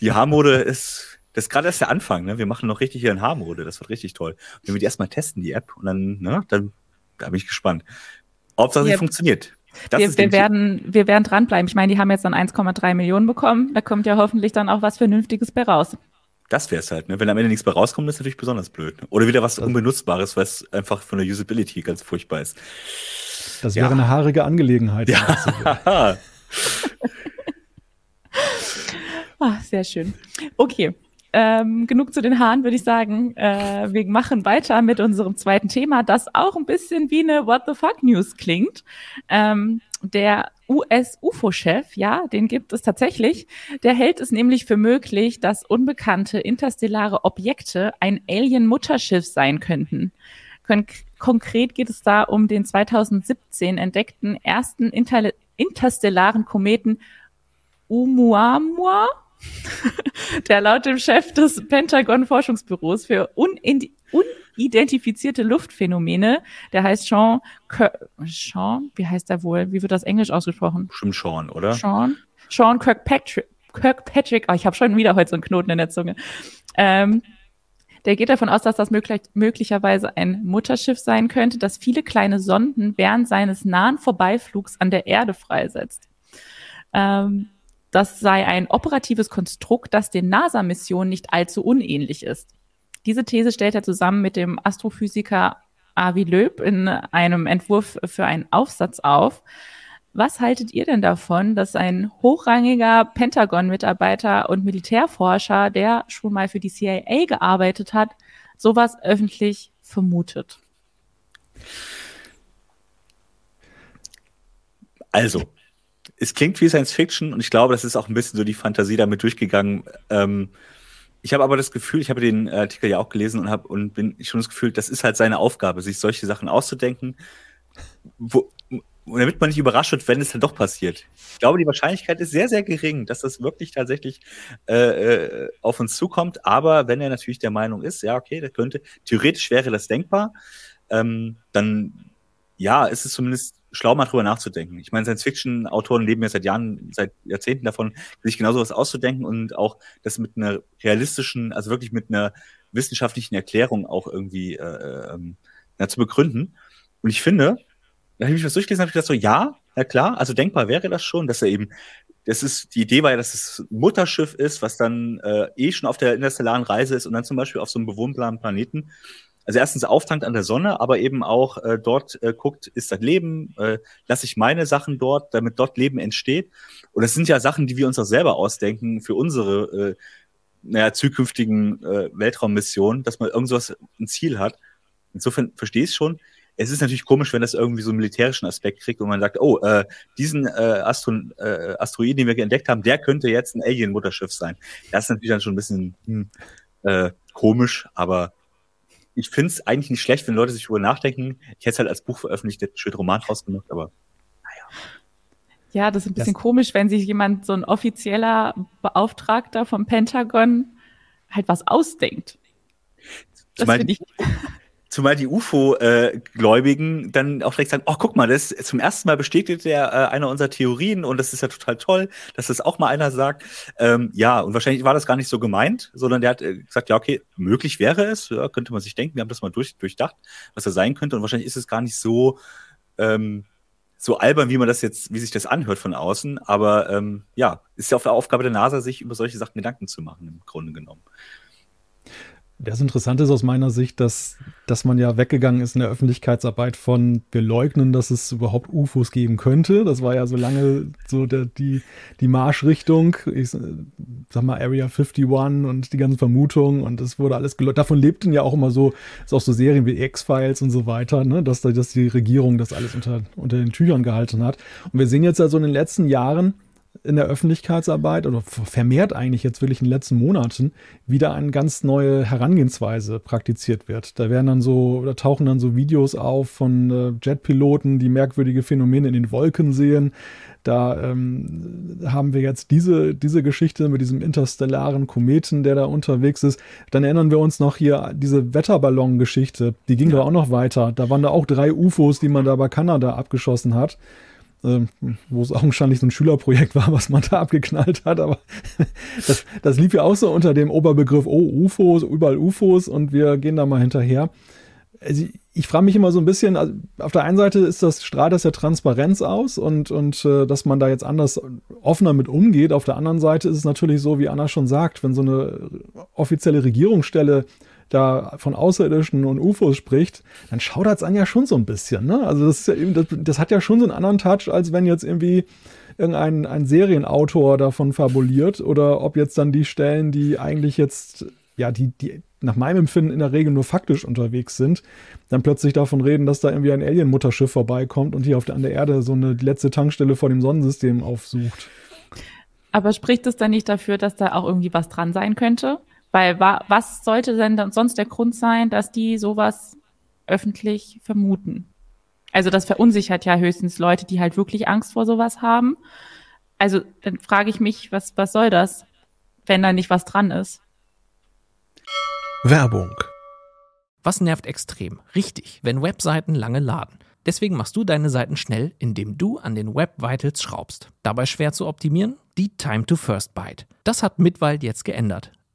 die Haarmode ist, das ist gerade erst der Anfang. Ne? Wir machen noch richtig hier in Haarmode. Das wird richtig toll. Wenn wir die erstmal testen, die App, und dann, ne, dann da bin ich gespannt. Hauptsache, sie funktioniert. wir, wir werden, wir werden dranbleiben. Ich meine, die haben jetzt dann 1,3 Millionen bekommen. Da kommt ja hoffentlich dann auch was Vernünftiges bei raus. Das wäre es halt, ne? Wenn am Ende nichts mehr rauskommt, ist natürlich besonders blöd. Ne? Oder wieder was Unbenutzbares, was einfach von der Usability ganz furchtbar ist. Das wäre ja. eine haarige Angelegenheit. Ja. [laughs] ah, sehr schön. Okay. Ähm, genug zu den Haaren, würde ich sagen. Äh, wir machen weiter mit unserem zweiten Thema, das auch ein bisschen wie eine What the fuck News klingt. Ähm, der US-UFO-Chef, ja, den gibt es tatsächlich. Der hält es nämlich für möglich, dass unbekannte interstellare Objekte ein Alien-Mutterschiff sein könnten. Kon konkret geht es da um den 2017 entdeckten ersten inter interstellaren Kometen Oumuamua [laughs] der laut dem Chef des Pentagon-Forschungsbüros für unidentifizierte Luftphänomene, der heißt Sean, Sean, wie heißt er wohl? Wie wird das Englisch ausgesprochen? Bestimmt Sean, oder? Sean, Sean Kirkpatrick, Kirkpatrick, oh, ich habe schon wieder heute so einen Knoten in der Zunge. Ähm, der geht davon aus, dass das möglich, möglicherweise ein Mutterschiff sein könnte, das viele kleine Sonden während seines nahen Vorbeiflugs an der Erde freisetzt. Ähm, das sei ein operatives Konstrukt, das den NASA-Missionen nicht allzu unähnlich ist. Diese These stellt er zusammen mit dem Astrophysiker Avi Löb in einem Entwurf für einen Aufsatz auf. Was haltet ihr denn davon, dass ein hochrangiger Pentagon-Mitarbeiter und Militärforscher, der schon mal für die CIA gearbeitet hat, sowas öffentlich vermutet? Also, es klingt wie Science Fiction und ich glaube, das ist auch ein bisschen so die Fantasie damit durchgegangen. Ähm, ich habe aber das Gefühl, ich habe den Artikel ja auch gelesen und habe und bin schon das Gefühl, das ist halt seine Aufgabe, sich solche Sachen auszudenken, wo, damit man nicht überrascht wird, wenn es dann doch passiert. Ich glaube, die Wahrscheinlichkeit ist sehr, sehr gering, dass das wirklich tatsächlich äh, äh auf uns zukommt. Aber wenn er natürlich der Meinung ist, ja, okay, das könnte, theoretisch wäre das denkbar, ähm, dann ja, ist es zumindest schlau, mal drüber nachzudenken. Ich meine, Science-Fiction-Autoren leben ja seit Jahren, seit Jahrzehnten davon, sich genau sowas auszudenken und auch das mit einer realistischen, also wirklich mit einer wissenschaftlichen Erklärung auch irgendwie äh, ja, zu begründen. Und ich finde, da habe ich was durchgelesen, habe ich gedacht so, ja, na klar, also denkbar wäre das schon, dass er eben, das ist, die Idee war ja, dass es Mutterschiff ist, was dann äh, eh schon auf der interstellaren Reise ist und dann zum Beispiel auf so einem bewohnbaren Planeten also erstens auftankt an der Sonne, aber eben auch äh, dort äh, guckt, ist das Leben, äh, lasse ich meine Sachen dort, damit dort Leben entsteht. Und das sind ja Sachen, die wir uns auch selber ausdenken für unsere äh, naja, zukünftigen äh, Weltraummissionen, dass man irgendwas ein Ziel hat. Insofern verstehe ich schon. Es ist natürlich komisch, wenn das irgendwie so einen militärischen Aspekt kriegt und man sagt, oh, äh, diesen äh, Astro äh, Asteroiden, den wir entdeckt haben, der könnte jetzt ein Alien-Mutterschiff sein. Das ist natürlich dann schon ein bisschen hm, äh, komisch, aber ich finde es eigentlich nicht schlecht, wenn Leute sich darüber nachdenken. Ich hätte es halt als Buch veröffentlicht, hätte schön Roman draus gemacht, aber naja. Ja, das ist ein bisschen das komisch, wenn sich jemand, so ein offizieller Beauftragter vom Pentagon, halt was ausdenkt. Das finde ich. Zumal die UFO-Gläubigen dann auch vielleicht sagen, oh, guck mal, das zum ersten Mal bestätigt er äh, einer unserer Theorien und das ist ja total toll, dass das auch mal einer sagt. Ähm, ja, und wahrscheinlich war das gar nicht so gemeint, sondern der hat äh, gesagt, ja, okay, möglich wäre es, ja, könnte man sich denken, wir haben das mal durch, durchdacht, was er sein könnte und wahrscheinlich ist es gar nicht so, ähm, so albern, wie man das jetzt, wie sich das anhört von außen, aber ähm, ja, ist ja auf der Aufgabe der NASA, sich über solche Sachen Gedanken zu machen, im Grunde genommen. Das Interessante ist aus meiner Sicht, dass, dass man ja weggegangen ist in der Öffentlichkeitsarbeit von, wir leugnen, dass es überhaupt UFOs geben könnte. Das war ja so lange so der, die, die Marschrichtung. Ich sag mal Area 51 und die ganzen Vermutungen und es wurde alles geleugnet. Davon lebten ja auch immer so, ist auch so Serien wie X-Files und so weiter, ne? dass, dass die Regierung das alles unter, unter den Tüchern gehalten hat. Und wir sehen jetzt also in den letzten Jahren, in der Öffentlichkeitsarbeit oder vermehrt eigentlich jetzt wirklich in den letzten Monaten wieder eine ganz neue Herangehensweise praktiziert wird. Da werden dann so, da tauchen dann so Videos auf von äh, Jetpiloten, die merkwürdige Phänomene in den Wolken sehen. Da ähm, haben wir jetzt diese, diese Geschichte mit diesem interstellaren Kometen, der da unterwegs ist. Dann erinnern wir uns noch hier diese Wetterballon-Geschichte. Die ging ja. da auch noch weiter. Da waren da auch drei UFOs, die man da bei Kanada abgeschossen hat wo es augenscheinlich so ein Schülerprojekt war, was man da abgeknallt hat. Aber [laughs] das, das lief ja auch so unter dem Oberbegriff, oh, UFOs, überall UFOs und wir gehen da mal hinterher. Also ich, ich frage mich immer so ein bisschen, also auf der einen Seite ist das, strahlt das ja Transparenz aus und, und äh, dass man da jetzt anders offener mit umgeht. Auf der anderen Seite ist es natürlich so, wie Anna schon sagt, wenn so eine offizielle Regierungsstelle da von Außerirdischen und UFOs spricht, dann schaudert es an ja schon so ein bisschen. Ne? Also das, ja eben, das, das hat ja schon so einen anderen Touch, als wenn jetzt irgendwie irgendein ein Serienautor davon fabuliert oder ob jetzt dann die Stellen, die eigentlich jetzt, ja, die, die nach meinem Empfinden in der Regel nur faktisch unterwegs sind, dann plötzlich davon reden, dass da irgendwie ein Alien-Mutterschiff vorbeikommt und hier auf der, an der Erde so eine letzte Tankstelle vor dem Sonnensystem aufsucht. Aber spricht es dann nicht dafür, dass da auch irgendwie was dran sein könnte? Weil wa was sollte denn dann sonst der Grund sein, dass die sowas öffentlich vermuten? Also das verunsichert ja höchstens Leute, die halt wirklich Angst vor sowas haben. Also dann frage ich mich, was, was soll das, wenn da nicht was dran ist? Werbung. Was nervt extrem? Richtig, wenn Webseiten lange laden. Deswegen machst du deine Seiten schnell, indem du an den Web Vitals schraubst. Dabei schwer zu optimieren? Die Time to First Byte. Das hat Mitwald jetzt geändert.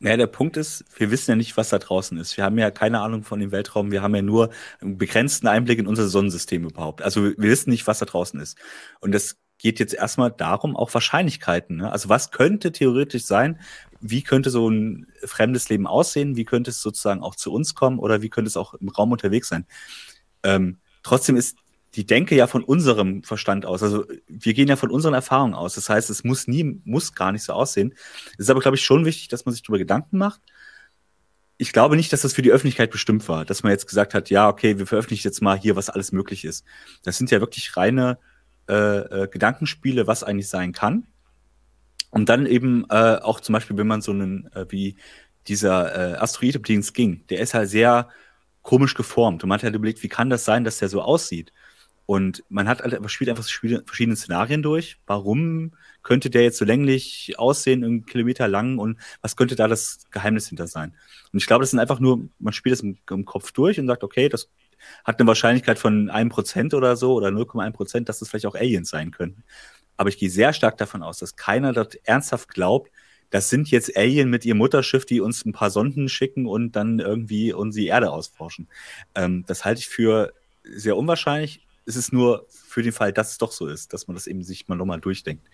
Naja, der Punkt ist, wir wissen ja nicht, was da draußen ist. Wir haben ja keine Ahnung von dem Weltraum. Wir haben ja nur einen begrenzten Einblick in unser Sonnensystem überhaupt. Also wir wissen nicht, was da draußen ist. Und das geht jetzt erstmal darum, auch Wahrscheinlichkeiten. Ne? Also was könnte theoretisch sein? Wie könnte so ein fremdes Leben aussehen? Wie könnte es sozusagen auch zu uns kommen? Oder wie könnte es auch im Raum unterwegs sein? Ähm, trotzdem ist die denke ja von unserem Verstand aus. Also wir gehen ja von unseren Erfahrungen aus. Das heißt, es muss nie, muss gar nicht so aussehen. Es ist aber, glaube ich, schon wichtig, dass man sich darüber Gedanken macht. Ich glaube nicht, dass das für die Öffentlichkeit bestimmt war, dass man jetzt gesagt hat, ja, okay, wir veröffentlichen jetzt mal hier, was alles möglich ist. Das sind ja wirklich reine äh, äh, Gedankenspiele, was eigentlich sein kann. Und dann eben äh, auch zum Beispiel, wenn man so einen, äh, wie dieser äh, Asteroid, um den es ging, der ist halt sehr komisch geformt. Und man hat halt überlegt, wie kann das sein, dass der so aussieht? Und man hat halt, spielt einfach verschiedene Szenarien durch. Warum könnte der jetzt so länglich aussehen, einen Kilometer lang und was könnte da das Geheimnis hinter sein? Und ich glaube, das sind einfach nur, man spielt das im, im Kopf durch und sagt, okay, das hat eine Wahrscheinlichkeit von einem Prozent oder so oder 0,1 Prozent, dass das vielleicht auch Aliens sein könnten. Aber ich gehe sehr stark davon aus, dass keiner dort ernsthaft glaubt, das sind jetzt Alien mit ihrem Mutterschiff, die uns ein paar Sonden schicken und dann irgendwie unsere Erde ausforschen. Ähm, das halte ich für sehr unwahrscheinlich es ist nur für den Fall, dass es doch so ist, dass man das eben sich mal nochmal durchdenkt.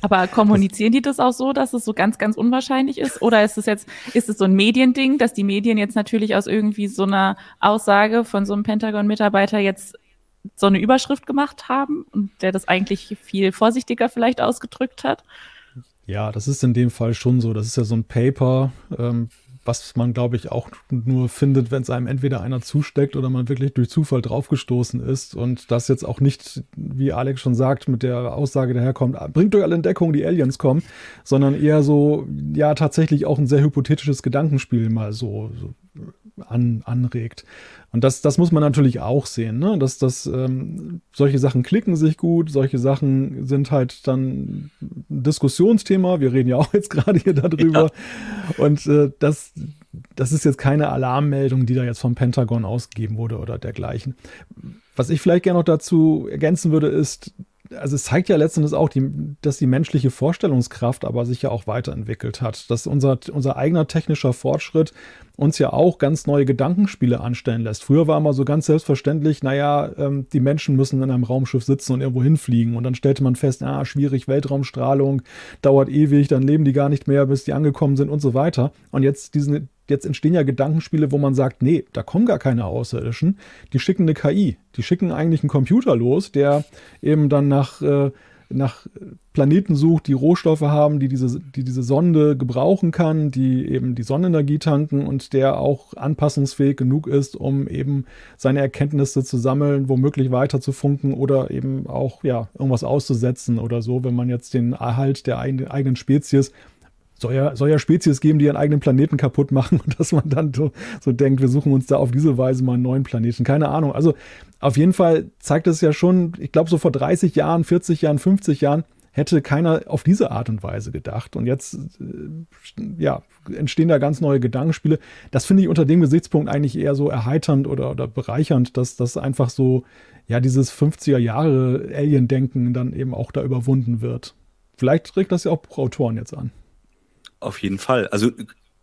Aber kommunizieren die das auch so, dass es so ganz, ganz unwahrscheinlich ist? Oder ist es jetzt, ist es so ein Mediending, dass die Medien jetzt natürlich aus irgendwie so einer Aussage von so einem Pentagon-Mitarbeiter jetzt so eine Überschrift gemacht haben und der das eigentlich viel vorsichtiger vielleicht ausgedrückt hat? Ja, das ist in dem Fall schon so. Das ist ja so ein Paper, ähm, was man, glaube ich, auch nur findet, wenn es einem entweder einer zusteckt oder man wirklich durch Zufall draufgestoßen ist. Und das jetzt auch nicht, wie Alex schon sagt, mit der Aussage daherkommt, ah, bringt euch alle in Deckung, die Aliens kommen, sondern eher so, ja, tatsächlich auch ein sehr hypothetisches Gedankenspiel mal so, so an, anregt. Und das, das muss man natürlich auch sehen, ne? dass das, ähm, solche Sachen klicken sich gut, solche Sachen sind halt dann ein Diskussionsthema. Wir reden ja auch jetzt [laughs] gerade hier darüber. Ja. Und äh, das, das ist jetzt keine Alarmmeldung, die da jetzt vom Pentagon ausgegeben wurde oder dergleichen. Was ich vielleicht gerne noch dazu ergänzen würde, ist, also es zeigt ja letztendlich auch, die, dass die menschliche Vorstellungskraft aber sich ja auch weiterentwickelt hat. Dass unser, unser eigener technischer Fortschritt uns ja auch ganz neue Gedankenspiele anstellen lässt. Früher war immer so ganz selbstverständlich, naja, ähm, die Menschen müssen in einem Raumschiff sitzen und irgendwo hinfliegen. Und dann stellte man fest, ah, schwierig, Weltraumstrahlung, dauert ewig, dann leben die gar nicht mehr, bis die angekommen sind und so weiter. Und jetzt diesen, jetzt entstehen ja Gedankenspiele, wo man sagt, nee, da kommen gar keine Außerirdischen. Die schicken eine KI. Die schicken eigentlich einen Computer los, der eben dann nach, äh, nach Planeten sucht, die Rohstoffe haben, die diese, die diese Sonde gebrauchen kann, die eben die Sonnenenergie tanken und der auch anpassungsfähig genug ist, um eben seine Erkenntnisse zu sammeln, womöglich weiter zu funken oder eben auch ja, irgendwas auszusetzen oder so, wenn man jetzt den Erhalt der eigenen Spezies soll ja, soll ja Spezies geben, die ihren eigenen Planeten kaputt machen [laughs] und dass man dann so, so denkt, wir suchen uns da auf diese Weise mal einen neuen Planeten. Keine Ahnung. Also auf jeden Fall zeigt es ja schon, ich glaube, so vor 30 Jahren, 40 Jahren, 50 Jahren hätte keiner auf diese Art und Weise gedacht. Und jetzt, äh, ja, entstehen da ganz neue Gedankenspiele. Das finde ich unter dem Gesichtspunkt eigentlich eher so erheiternd oder, oder bereichernd, dass das einfach so, ja, dieses 50er Jahre Alien-Denken dann eben auch da überwunden wird. Vielleicht regt das ja auch Buchautoren jetzt an. Auf jeden Fall. Also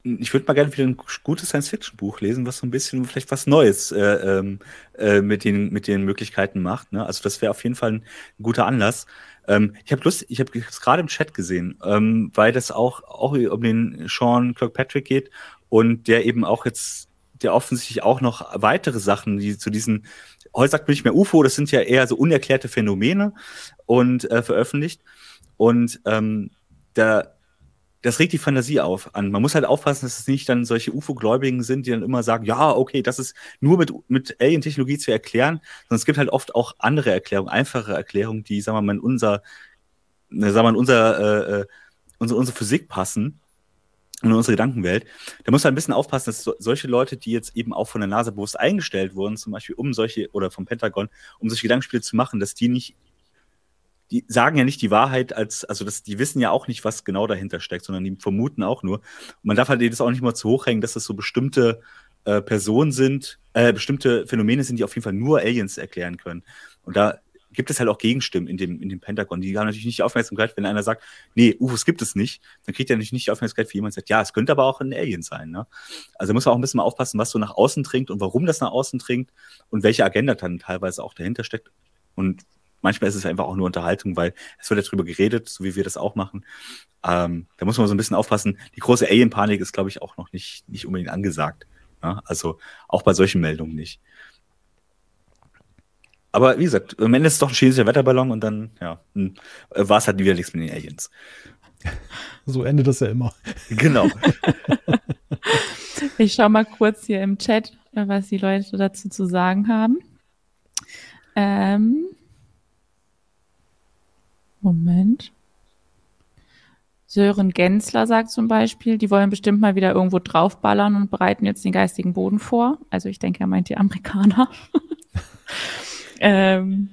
ich würde mal gerne wieder ein gutes Science-Fiction-Buch lesen, was so ein bisschen vielleicht was Neues äh, ähm, äh, mit, den, mit den Möglichkeiten macht. Ne? Also das wäre auf jeden Fall ein, ein guter Anlass. Ähm, ich habe Lust, ich habe es gerade im Chat gesehen, ähm, weil das auch, auch um den Sean Kirkpatrick geht und der eben auch jetzt, der offensichtlich auch noch weitere Sachen, die zu diesen, heute sagt man nicht mehr UFO, das sind ja eher so unerklärte Phänomene und äh, veröffentlicht. Und ähm, da das regt die Fantasie auf an. Man muss halt aufpassen, dass es nicht dann solche UFO-Gläubigen sind, die dann immer sagen, ja, okay, das ist nur mit, mit Alien-Technologie zu erklären, sondern es gibt halt oft auch andere Erklärungen, einfache Erklärungen, die, sagen wir mal, in unser, ne, sagen wir mal, in unser, äh, äh, unsere, unsere Physik passen und in unsere Gedankenwelt. Da muss man ein bisschen aufpassen, dass so, solche Leute, die jetzt eben auch von der NASA bewusst eingestellt wurden, zum Beispiel um solche, oder vom Pentagon, um solche Gedankenspiele zu machen, dass die nicht die sagen ja nicht die Wahrheit als, also das, die wissen ja auch nicht, was genau dahinter steckt, sondern die vermuten auch nur. Und man darf halt das auch nicht mal zu hoch hängen, dass das so bestimmte äh, Personen sind, äh, bestimmte Phänomene sind, die auf jeden Fall nur Aliens erklären können. Und da gibt es halt auch Gegenstimmen in dem, in dem Pentagon. Die haben natürlich nicht die Aufmerksamkeit, wenn einer sagt, nee, UFOs gibt es nicht, dann kriegt er natürlich nicht die Aufmerksamkeit, wie jemand sagt, ja, es könnte aber auch ein Alien sein. Ne? Also muss man auch ein bisschen mal aufpassen, was so nach außen dringt und warum das nach außen dringt und welche Agenda dann teilweise auch dahinter steckt. Und Manchmal ist es einfach auch nur Unterhaltung, weil es wird ja drüber geredet, so wie wir das auch machen. Ähm, da muss man so ein bisschen aufpassen. Die große Alien-Panik ist, glaube ich, auch noch nicht, nicht unbedingt angesagt. Ja? Also auch bei solchen Meldungen nicht. Aber wie gesagt, am Ende ist es doch ein chinesischer Wetterballon und dann ja, hm, war es halt wieder nichts mit den Aliens. [laughs] So endet das ja immer. Genau. [laughs] ich schaue mal kurz hier im Chat, was die Leute dazu zu sagen haben. Ähm, Moment. Sören Gensler sagt zum Beispiel, die wollen bestimmt mal wieder irgendwo draufballern und bereiten jetzt den geistigen Boden vor. Also ich denke, er meint die Amerikaner. [laughs] ähm,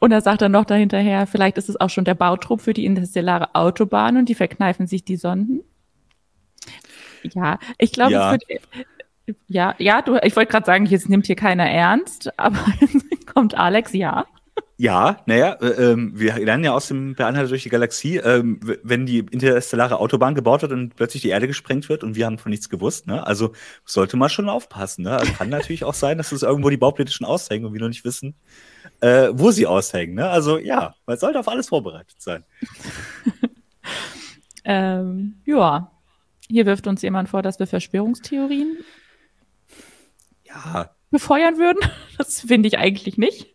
und er sagt dann noch dahinterher, vielleicht ist es auch schon der Bautrupp für die interstellare Autobahn und die verkneifen sich die Sonden. Ja, ich glaube, ja. Wird, ja, ja, du, ich wollte gerade sagen, jetzt nimmt hier keiner ernst, aber [laughs] kommt Alex, ja. Ja, naja, äh, ähm, wir lernen ja aus dem Beanhalter durch die Galaxie, ähm, wenn die interstellare Autobahn gebaut wird und plötzlich die Erde gesprengt wird und wir haben von nichts gewusst, ne? Also sollte man schon aufpassen, ne? Also kann natürlich auch sein, dass es irgendwo die Baupläne aushängen und wir noch nicht wissen, äh, wo sie aushängen, ne? Also ja, man sollte auf alles vorbereitet sein. [laughs] ähm, ja, hier wirft uns jemand vor, dass wir Verschwörungstheorien ja. befeuern würden. [laughs] Das finde ich eigentlich nicht.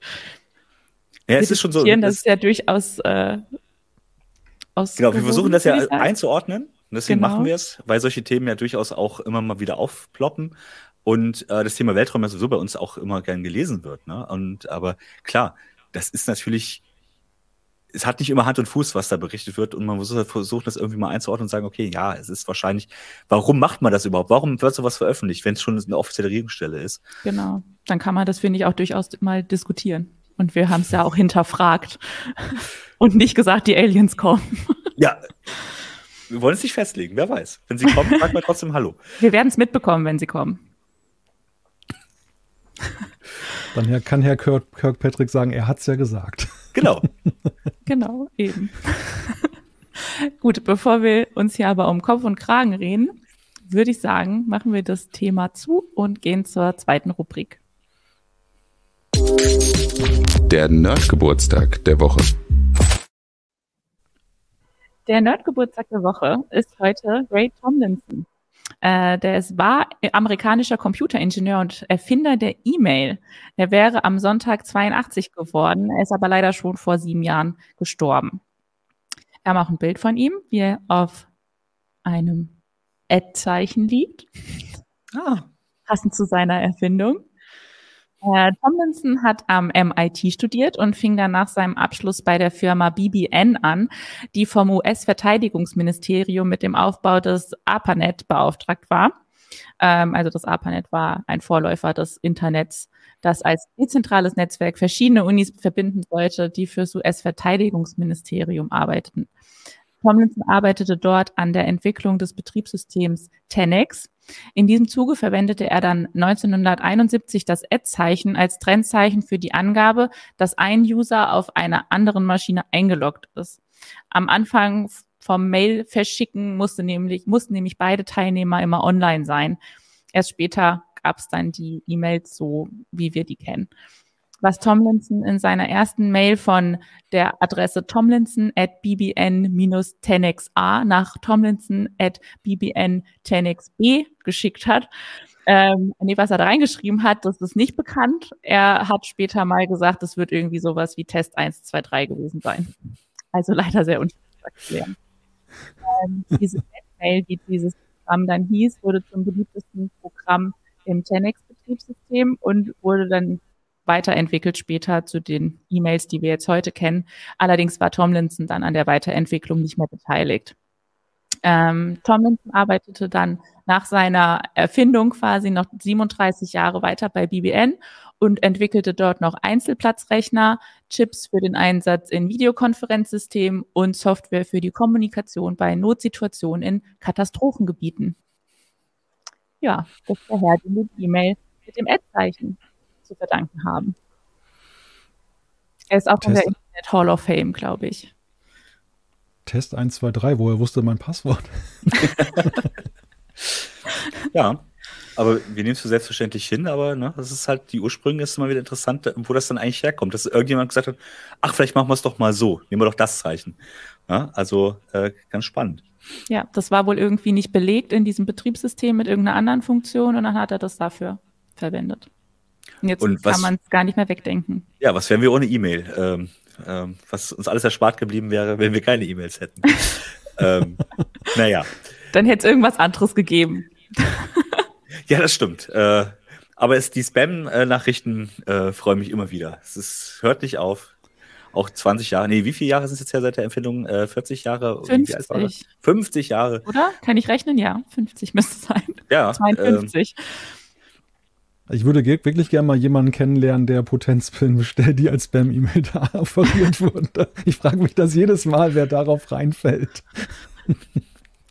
Ja, es ist schon so. Das ist ja durchaus äh, aus. Genau, wir versuchen das ja einzuordnen. Und deswegen genau. machen wir es, weil solche Themen ja durchaus auch immer mal wieder aufploppen. Und äh, das Thema Weltraum ja sowieso bei uns auch immer gern gelesen wird. Ne? Und aber klar, das ist natürlich, es hat nicht immer Hand und Fuß, was da berichtet wird. Und man muss versuchen, das irgendwie mal einzuordnen und sagen, okay, ja, es ist wahrscheinlich, warum macht man das überhaupt? Warum wird sowas veröffentlicht, wenn es schon eine offizielle Regierungsstelle ist? Genau. Dann kann man das, finde ich, auch durchaus mal diskutieren. Und wir haben es ja auch hinterfragt und nicht gesagt, die Aliens kommen. Ja. Wir wollen es nicht festlegen, wer weiß. Wenn sie kommen, sagen wir trotzdem Hallo. Wir werden es mitbekommen, wenn sie kommen. Dann kann Herr Kirk, Kirkpatrick sagen, er hat es ja gesagt. Genau. [laughs] genau, eben. [laughs] Gut, bevor wir uns hier aber um Kopf und Kragen reden, würde ich sagen, machen wir das Thema zu und gehen zur zweiten Rubrik. Der Nerdgeburtstag der Woche. Der Nerdgeburtstag der Woche ist heute Ray Tomlinson. Äh, der ist, war amerikanischer Computeringenieur und Erfinder der E-Mail. Er wäre am Sonntag 82 geworden. Er ist aber leider schon vor sieben Jahren gestorben. Wir haben auch ein Bild von ihm, wie er auf einem Ad-Zeichen liegt. Ah. Passend zu seiner Erfindung. Herr Tomlinson hat am MIT studiert und fing dann nach seinem Abschluss bei der Firma BBN an, die vom US-Verteidigungsministerium mit dem Aufbau des ARPANET beauftragt war. Ähm, also das ARPANET war ein Vorläufer des Internets, das als dezentrales Netzwerk verschiedene Unis verbinden sollte, die fürs US-Verteidigungsministerium arbeiteten. Tomlinson arbeitete dort an der Entwicklung des Betriebssystems Tenex. In diesem Zuge verwendete er dann 1971 das Ad-Zeichen als Trennzeichen für die Angabe, dass ein User auf einer anderen Maschine eingeloggt ist. Am Anfang vom Mail verschicken musste nämlich, mussten nämlich beide Teilnehmer immer online sein. Erst später gab es dann die E-Mails so, wie wir die kennen was Tomlinson in seiner ersten Mail von der Adresse tomlinson at bbn-10xa nach tomlinson at bbn10xb geschickt hat. Ähm, nee, was er da reingeschrieben hat, das ist nicht bekannt. Er hat später mal gesagt, es wird irgendwie sowas wie Test 1, 2, 3 gewesen sein. Also leider sehr unspektakulär. Ähm, diese Mail, wie dieses Programm dann hieß, wurde zum beliebtesten Programm im Tenex-Betriebssystem und wurde dann weiterentwickelt später zu den E-Mails, die wir jetzt heute kennen. Allerdings war Tomlinson dann an der Weiterentwicklung nicht mehr beteiligt. Ähm, Tomlinson arbeitete dann nach seiner Erfindung quasi noch 37 Jahre weiter bei BBN und entwickelte dort noch Einzelplatzrechner, Chips für den Einsatz in Videokonferenzsystemen und Software für die Kommunikation bei Notsituationen in Katastrophengebieten. Ja, das ist der Herr, die E-Mail mit dem Ad-Zeichen zu verdanken haben. Er ist auch Test. in der Internet Hall of Fame, glaube ich. Test 1, 2, 3, woher wusste mein Passwort? [laughs] ja, aber wir nehmen es für selbstverständlich hin, aber ne, das ist halt, die Ursprünge ist immer wieder interessant, wo das dann eigentlich herkommt. Dass irgendjemand gesagt hat, ach, vielleicht machen wir es doch mal so, nehmen wir doch das Zeichen. Ja, also äh, ganz spannend. Ja, das war wohl irgendwie nicht belegt in diesem Betriebssystem mit irgendeiner anderen Funktion und dann hat er das dafür verwendet. Jetzt und kann man es gar nicht mehr wegdenken. Ja, was wären wir ohne E-Mail? Ähm, ähm, was uns alles erspart geblieben wäre, wenn wir keine E-Mails hätten. [laughs] ähm, naja. Dann hätte es irgendwas anderes gegeben. ja, das stimmt. Äh, aber es, die Spam-Nachrichten äh, freuen mich immer wieder. Es ist, hört nicht auf. Auch 20 Jahre, nee, wie viele Jahre sind es jetzt her seit der Empfindung? Äh, 40 Jahre? 50. 50 Jahre. Oder? Kann ich rechnen? Ja, 50 müsste es sein. Ja. 52. Ähm, ich würde wirklich gerne mal jemanden kennenlernen, der Potenzpillen bestellt, die als Spam-E-Mail da [laughs] offeriert wurden. Ich frage mich das jedes Mal, wer darauf reinfällt.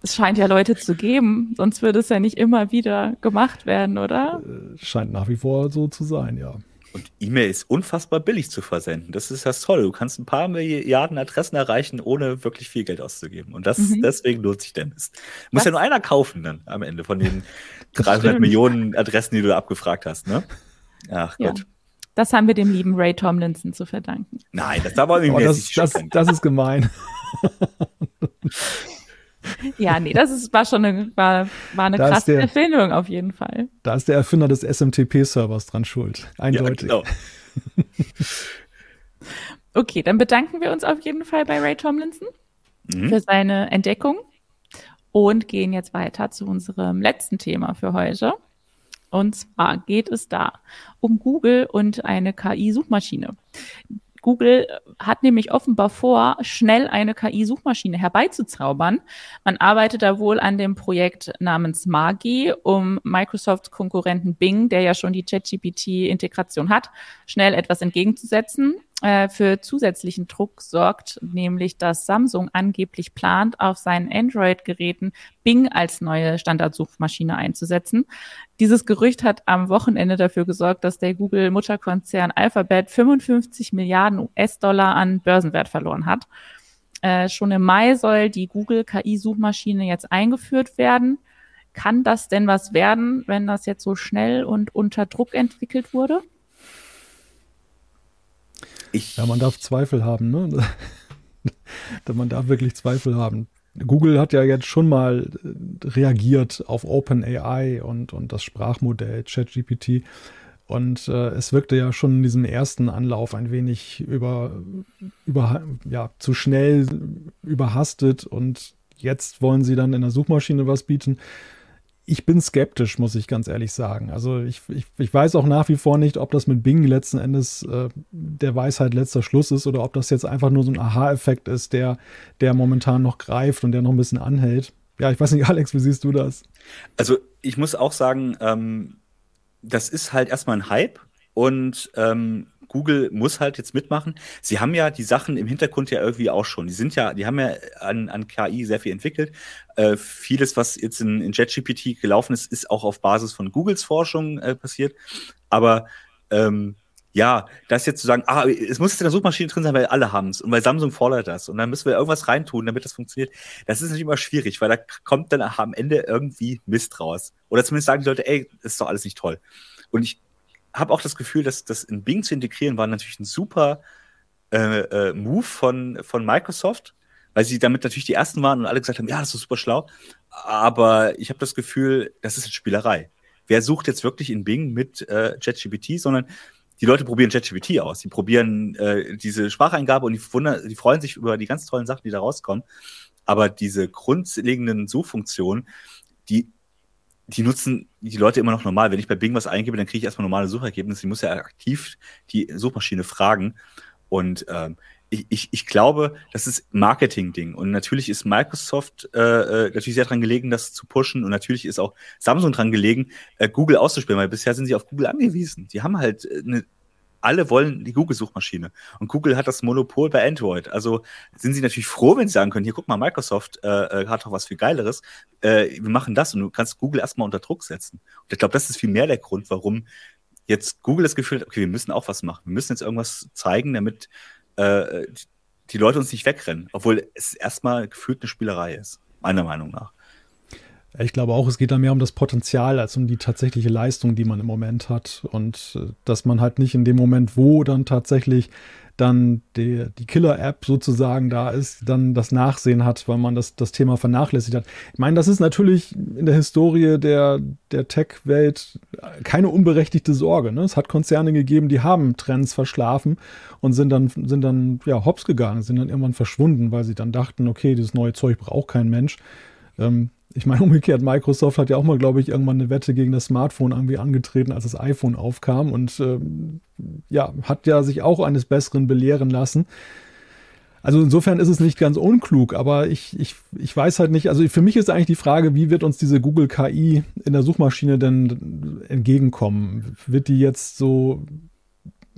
Es scheint ja Leute zu geben, sonst würde es ja nicht immer wieder gemacht werden, oder? Äh, scheint nach wie vor so zu sein, ja. Und E-Mail ist unfassbar billig zu versenden. Das ist das Tolle. Du kannst ein paar Milliarden Adressen erreichen, ohne wirklich viel Geld auszugeben. Und das, mhm. deswegen lohnt sich der Mist. Muss ja nur einer kaufen dann am Ende von den [laughs] 300 Millionen Adressen, die du da abgefragt hast, ne? Ach Gott. Ja. Das haben wir dem lieben Ray Tomlinson zu verdanken. Nein, das war aber oh, das, das, das ist gemein. [laughs] Ja, nee, das ist, war schon eine, war, war eine da krasse der, Erfindung auf jeden Fall. Da ist der Erfinder des SMTP-Servers dran schuld. Eindeutig. Ja, genau. [laughs] okay, dann bedanken wir uns auf jeden Fall bei Ray Tomlinson mhm. für seine Entdeckung und gehen jetzt weiter zu unserem letzten Thema für heute. Und zwar geht es da um Google und eine KI-Suchmaschine. Google hat nämlich offenbar vor, schnell eine KI-Suchmaschine herbeizuzaubern. Man arbeitet da wohl an dem Projekt namens Magi, um Microsofts Konkurrenten Bing, der ja schon die ChatGPT-Integration hat, schnell etwas entgegenzusetzen. Äh, für zusätzlichen Druck sorgt, nämlich dass Samsung angeblich plant, auf seinen Android-Geräten Bing als neue Standardsuchmaschine einzusetzen. Dieses Gerücht hat am Wochenende dafür gesorgt, dass der Google-Mutterkonzern Alphabet 55 Milliarden US-Dollar an Börsenwert verloren hat. Äh, schon im Mai soll die Google KI-Suchmaschine jetzt eingeführt werden. Kann das denn was werden, wenn das jetzt so schnell und unter Druck entwickelt wurde? Ich ja, man darf Zweifel haben, ne? [laughs] man darf wirklich Zweifel haben. Google hat ja jetzt schon mal äh, reagiert auf OpenAI und, und das Sprachmodell ChatGPT. Und äh, es wirkte ja schon in diesem ersten Anlauf ein wenig über, über, ja, zu schnell überhastet. Und jetzt wollen sie dann in der Suchmaschine was bieten ich bin skeptisch, muss ich ganz ehrlich sagen. Also ich, ich, ich weiß auch nach wie vor nicht, ob das mit Bing letzten Endes äh, der Weisheit letzter Schluss ist oder ob das jetzt einfach nur so ein Aha-Effekt ist, der, der momentan noch greift und der noch ein bisschen anhält. Ja, ich weiß nicht, [laughs] Alex, wie siehst du das? Also ich muss auch sagen, ähm, das ist halt erstmal ein Hype und ähm, Google muss halt jetzt mitmachen. Sie haben ja die Sachen im Hintergrund ja irgendwie auch schon. Die sind ja, die haben ja an, an KI sehr viel entwickelt. Äh, vieles, was jetzt in, in JetGPT gelaufen ist, ist auch auf Basis von Googles Forschung äh, passiert. Aber ähm, ja, das jetzt zu sagen, ah, es muss jetzt in der Suchmaschine drin sein, weil alle haben es und weil Samsung fordert das und dann müssen wir irgendwas reintun, damit das funktioniert. Das ist natürlich immer schwierig, weil da kommt dann am Ende irgendwie Mist raus. Oder zumindest sagen die Leute, ey, ist doch alles nicht toll. Und ich habe auch das Gefühl, dass das in Bing zu integrieren war natürlich ein super äh, äh, Move von, von Microsoft, weil sie damit natürlich die ersten waren und alle gesagt haben, ja, das ist super schlau. Aber ich habe das Gefühl, das ist eine Spielerei. Wer sucht jetzt wirklich in Bing mit äh, sondern die Leute probieren ChatGPT aus. Die probieren äh, diese Spracheingabe und die, wundern, die freuen sich über die ganz tollen Sachen, die da rauskommen. Aber diese grundlegenden Suchfunktionen, die die nutzen die Leute immer noch normal. Wenn ich bei Bing was eingebe, dann kriege ich erstmal normale Suchergebnisse. Ich muss ja aktiv die Suchmaschine fragen. Und ähm, ich, ich, ich glaube, das ist Marketing-Ding. Und natürlich ist Microsoft äh, äh, natürlich sehr dran gelegen, das zu pushen. Und natürlich ist auch Samsung dran gelegen, äh, Google auszuspielen, weil bisher sind sie auf Google angewiesen. Die haben halt eine alle wollen die Google-Suchmaschine. Und Google hat das Monopol bei Android. Also sind sie natürlich froh, wenn sie sagen können, hier guck mal, Microsoft äh, äh, hat doch was viel Geileres. Äh, wir machen das und du kannst Google erstmal unter Druck setzen. Und ich glaube, das ist viel mehr der Grund, warum jetzt Google das Gefühl hat, okay, wir müssen auch was machen. Wir müssen jetzt irgendwas zeigen, damit äh, die Leute uns nicht wegrennen. Obwohl es erstmal gefühlt eine Spielerei ist, meiner Meinung nach. Ich glaube auch, es geht da mehr um das Potenzial als um die tatsächliche Leistung, die man im Moment hat. Und äh, dass man halt nicht in dem Moment, wo dann tatsächlich dann die, die Killer-App sozusagen da ist, dann das Nachsehen hat, weil man das, das Thema vernachlässigt hat. Ich meine, das ist natürlich in der Historie der, der Tech-Welt keine unberechtigte Sorge. Ne? Es hat Konzerne gegeben, die haben Trends verschlafen und sind dann, sind dann ja, hops gegangen, sind dann irgendwann verschwunden, weil sie dann dachten, okay, dieses neue Zeug braucht kein Mensch. Ähm, ich meine, [laughs] umgekehrt, Microsoft hat ja auch mal, glaube ich, irgendwann eine Wette gegen das Smartphone irgendwie angetreten, als das iPhone aufkam und ähm, ja, hat ja sich auch eines Besseren belehren lassen. Also insofern ist es nicht ganz unklug, aber ich, ich, ich weiß halt nicht, also für mich ist eigentlich die Frage, wie wird uns diese Google KI in der Suchmaschine denn entgegenkommen? Wird die jetzt so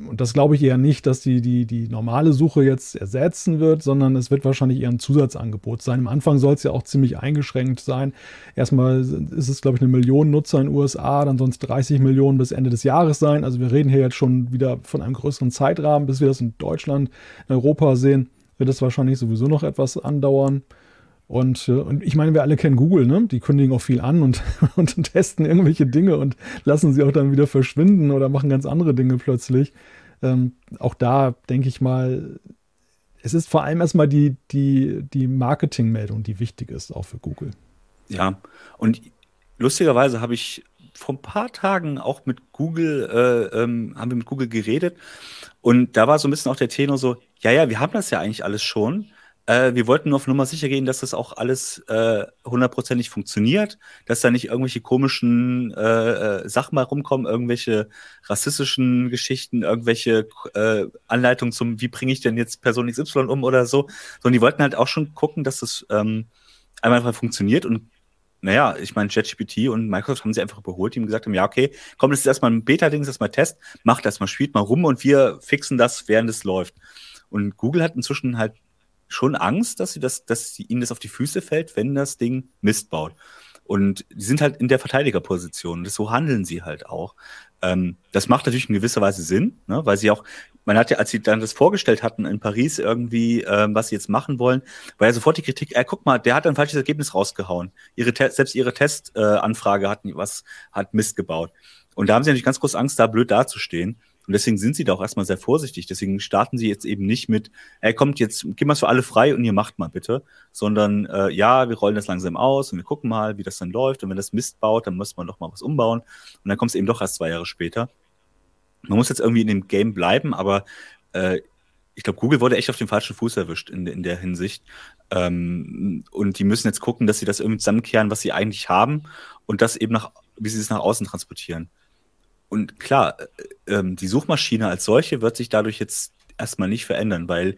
und das glaube ich eher nicht, dass die, die, die normale Suche jetzt ersetzen wird, sondern es wird wahrscheinlich eher ein Zusatzangebot sein. Am Anfang soll es ja auch ziemlich eingeschränkt sein. Erstmal ist es, glaube ich, eine Million Nutzer in den USA, dann sonst 30 Millionen bis Ende des Jahres sein. Also wir reden hier jetzt schon wieder von einem größeren Zeitrahmen, bis wir das in Deutschland, in Europa sehen, wird es wahrscheinlich sowieso noch etwas andauern. Und, äh, und ich meine, wir alle kennen Google, ne? Die kündigen auch viel an und, [laughs] und testen irgendwelche Dinge und lassen sie auch dann wieder verschwinden oder machen ganz andere Dinge plötzlich. Ähm, auch da denke ich mal, es ist vor allem erstmal die, die, die Marketingmeldung, die wichtig ist, auch für Google. Ja, und lustigerweise habe ich vor ein paar Tagen auch mit Google, äh, ähm, haben wir mit Google geredet und da war so ein bisschen auch der Tenor so, ja, ja, wir haben das ja eigentlich alles schon, äh, wir wollten nur auf Nummer sicher gehen, dass das auch alles äh, hundertprozentig äh, funktioniert, dass da nicht irgendwelche komischen äh, äh, Sachen mal rumkommen, irgendwelche rassistischen Geschichten, irgendwelche äh, Anleitungen zum, wie bringe ich denn jetzt Person XY um oder so. Sondern die wollten halt auch schon gucken, dass das ähm, einmal einfach funktioniert und naja, ich meine, ChatGPT und Microsoft haben sie einfach überholt, die ihm gesagt haben, ja, okay, komm, das ist erstmal ein Beta-Ding, das ist erstmal Test, macht das mal, spielt mal rum und wir fixen das, während es läuft. Und Google hat inzwischen halt schon Angst, dass sie das, dass sie ihnen das auf die Füße fällt, wenn das Ding Mist baut. Und die sind halt in der Verteidigerposition. Und so handeln sie halt auch. Ähm, das macht natürlich in gewisser Weise Sinn, ne? weil sie auch, man hat ja, als sie dann das vorgestellt hatten in Paris irgendwie, ähm, was sie jetzt machen wollen, war ja sofort die Kritik, äh, guck mal, der hat ein falsches Ergebnis rausgehauen. Ihre selbst ihre Testanfrage äh, hat was, hat Mist gebaut. Und da haben sie natürlich ganz groß Angst, da blöd dazustehen. Und deswegen sind sie da auch erstmal sehr vorsichtig. Deswegen starten sie jetzt eben nicht mit, ey, kommt jetzt, gib mal für alle frei und ihr macht mal bitte, sondern äh, ja, wir rollen das langsam aus und wir gucken mal, wie das dann läuft. Und wenn das Mist baut, dann muss man doch mal was umbauen. Und dann kommt es eben doch erst zwei Jahre später. Man muss jetzt irgendwie in dem Game bleiben, aber äh, ich glaube, Google wurde echt auf dem falschen Fuß erwischt in, in der Hinsicht. Ähm, und die müssen jetzt gucken, dass sie das irgendwie zusammenkehren, was sie eigentlich haben und das eben nach, wie sie es nach außen transportieren. Und klar, äh, ähm, die Suchmaschine als solche wird sich dadurch jetzt erstmal nicht verändern, weil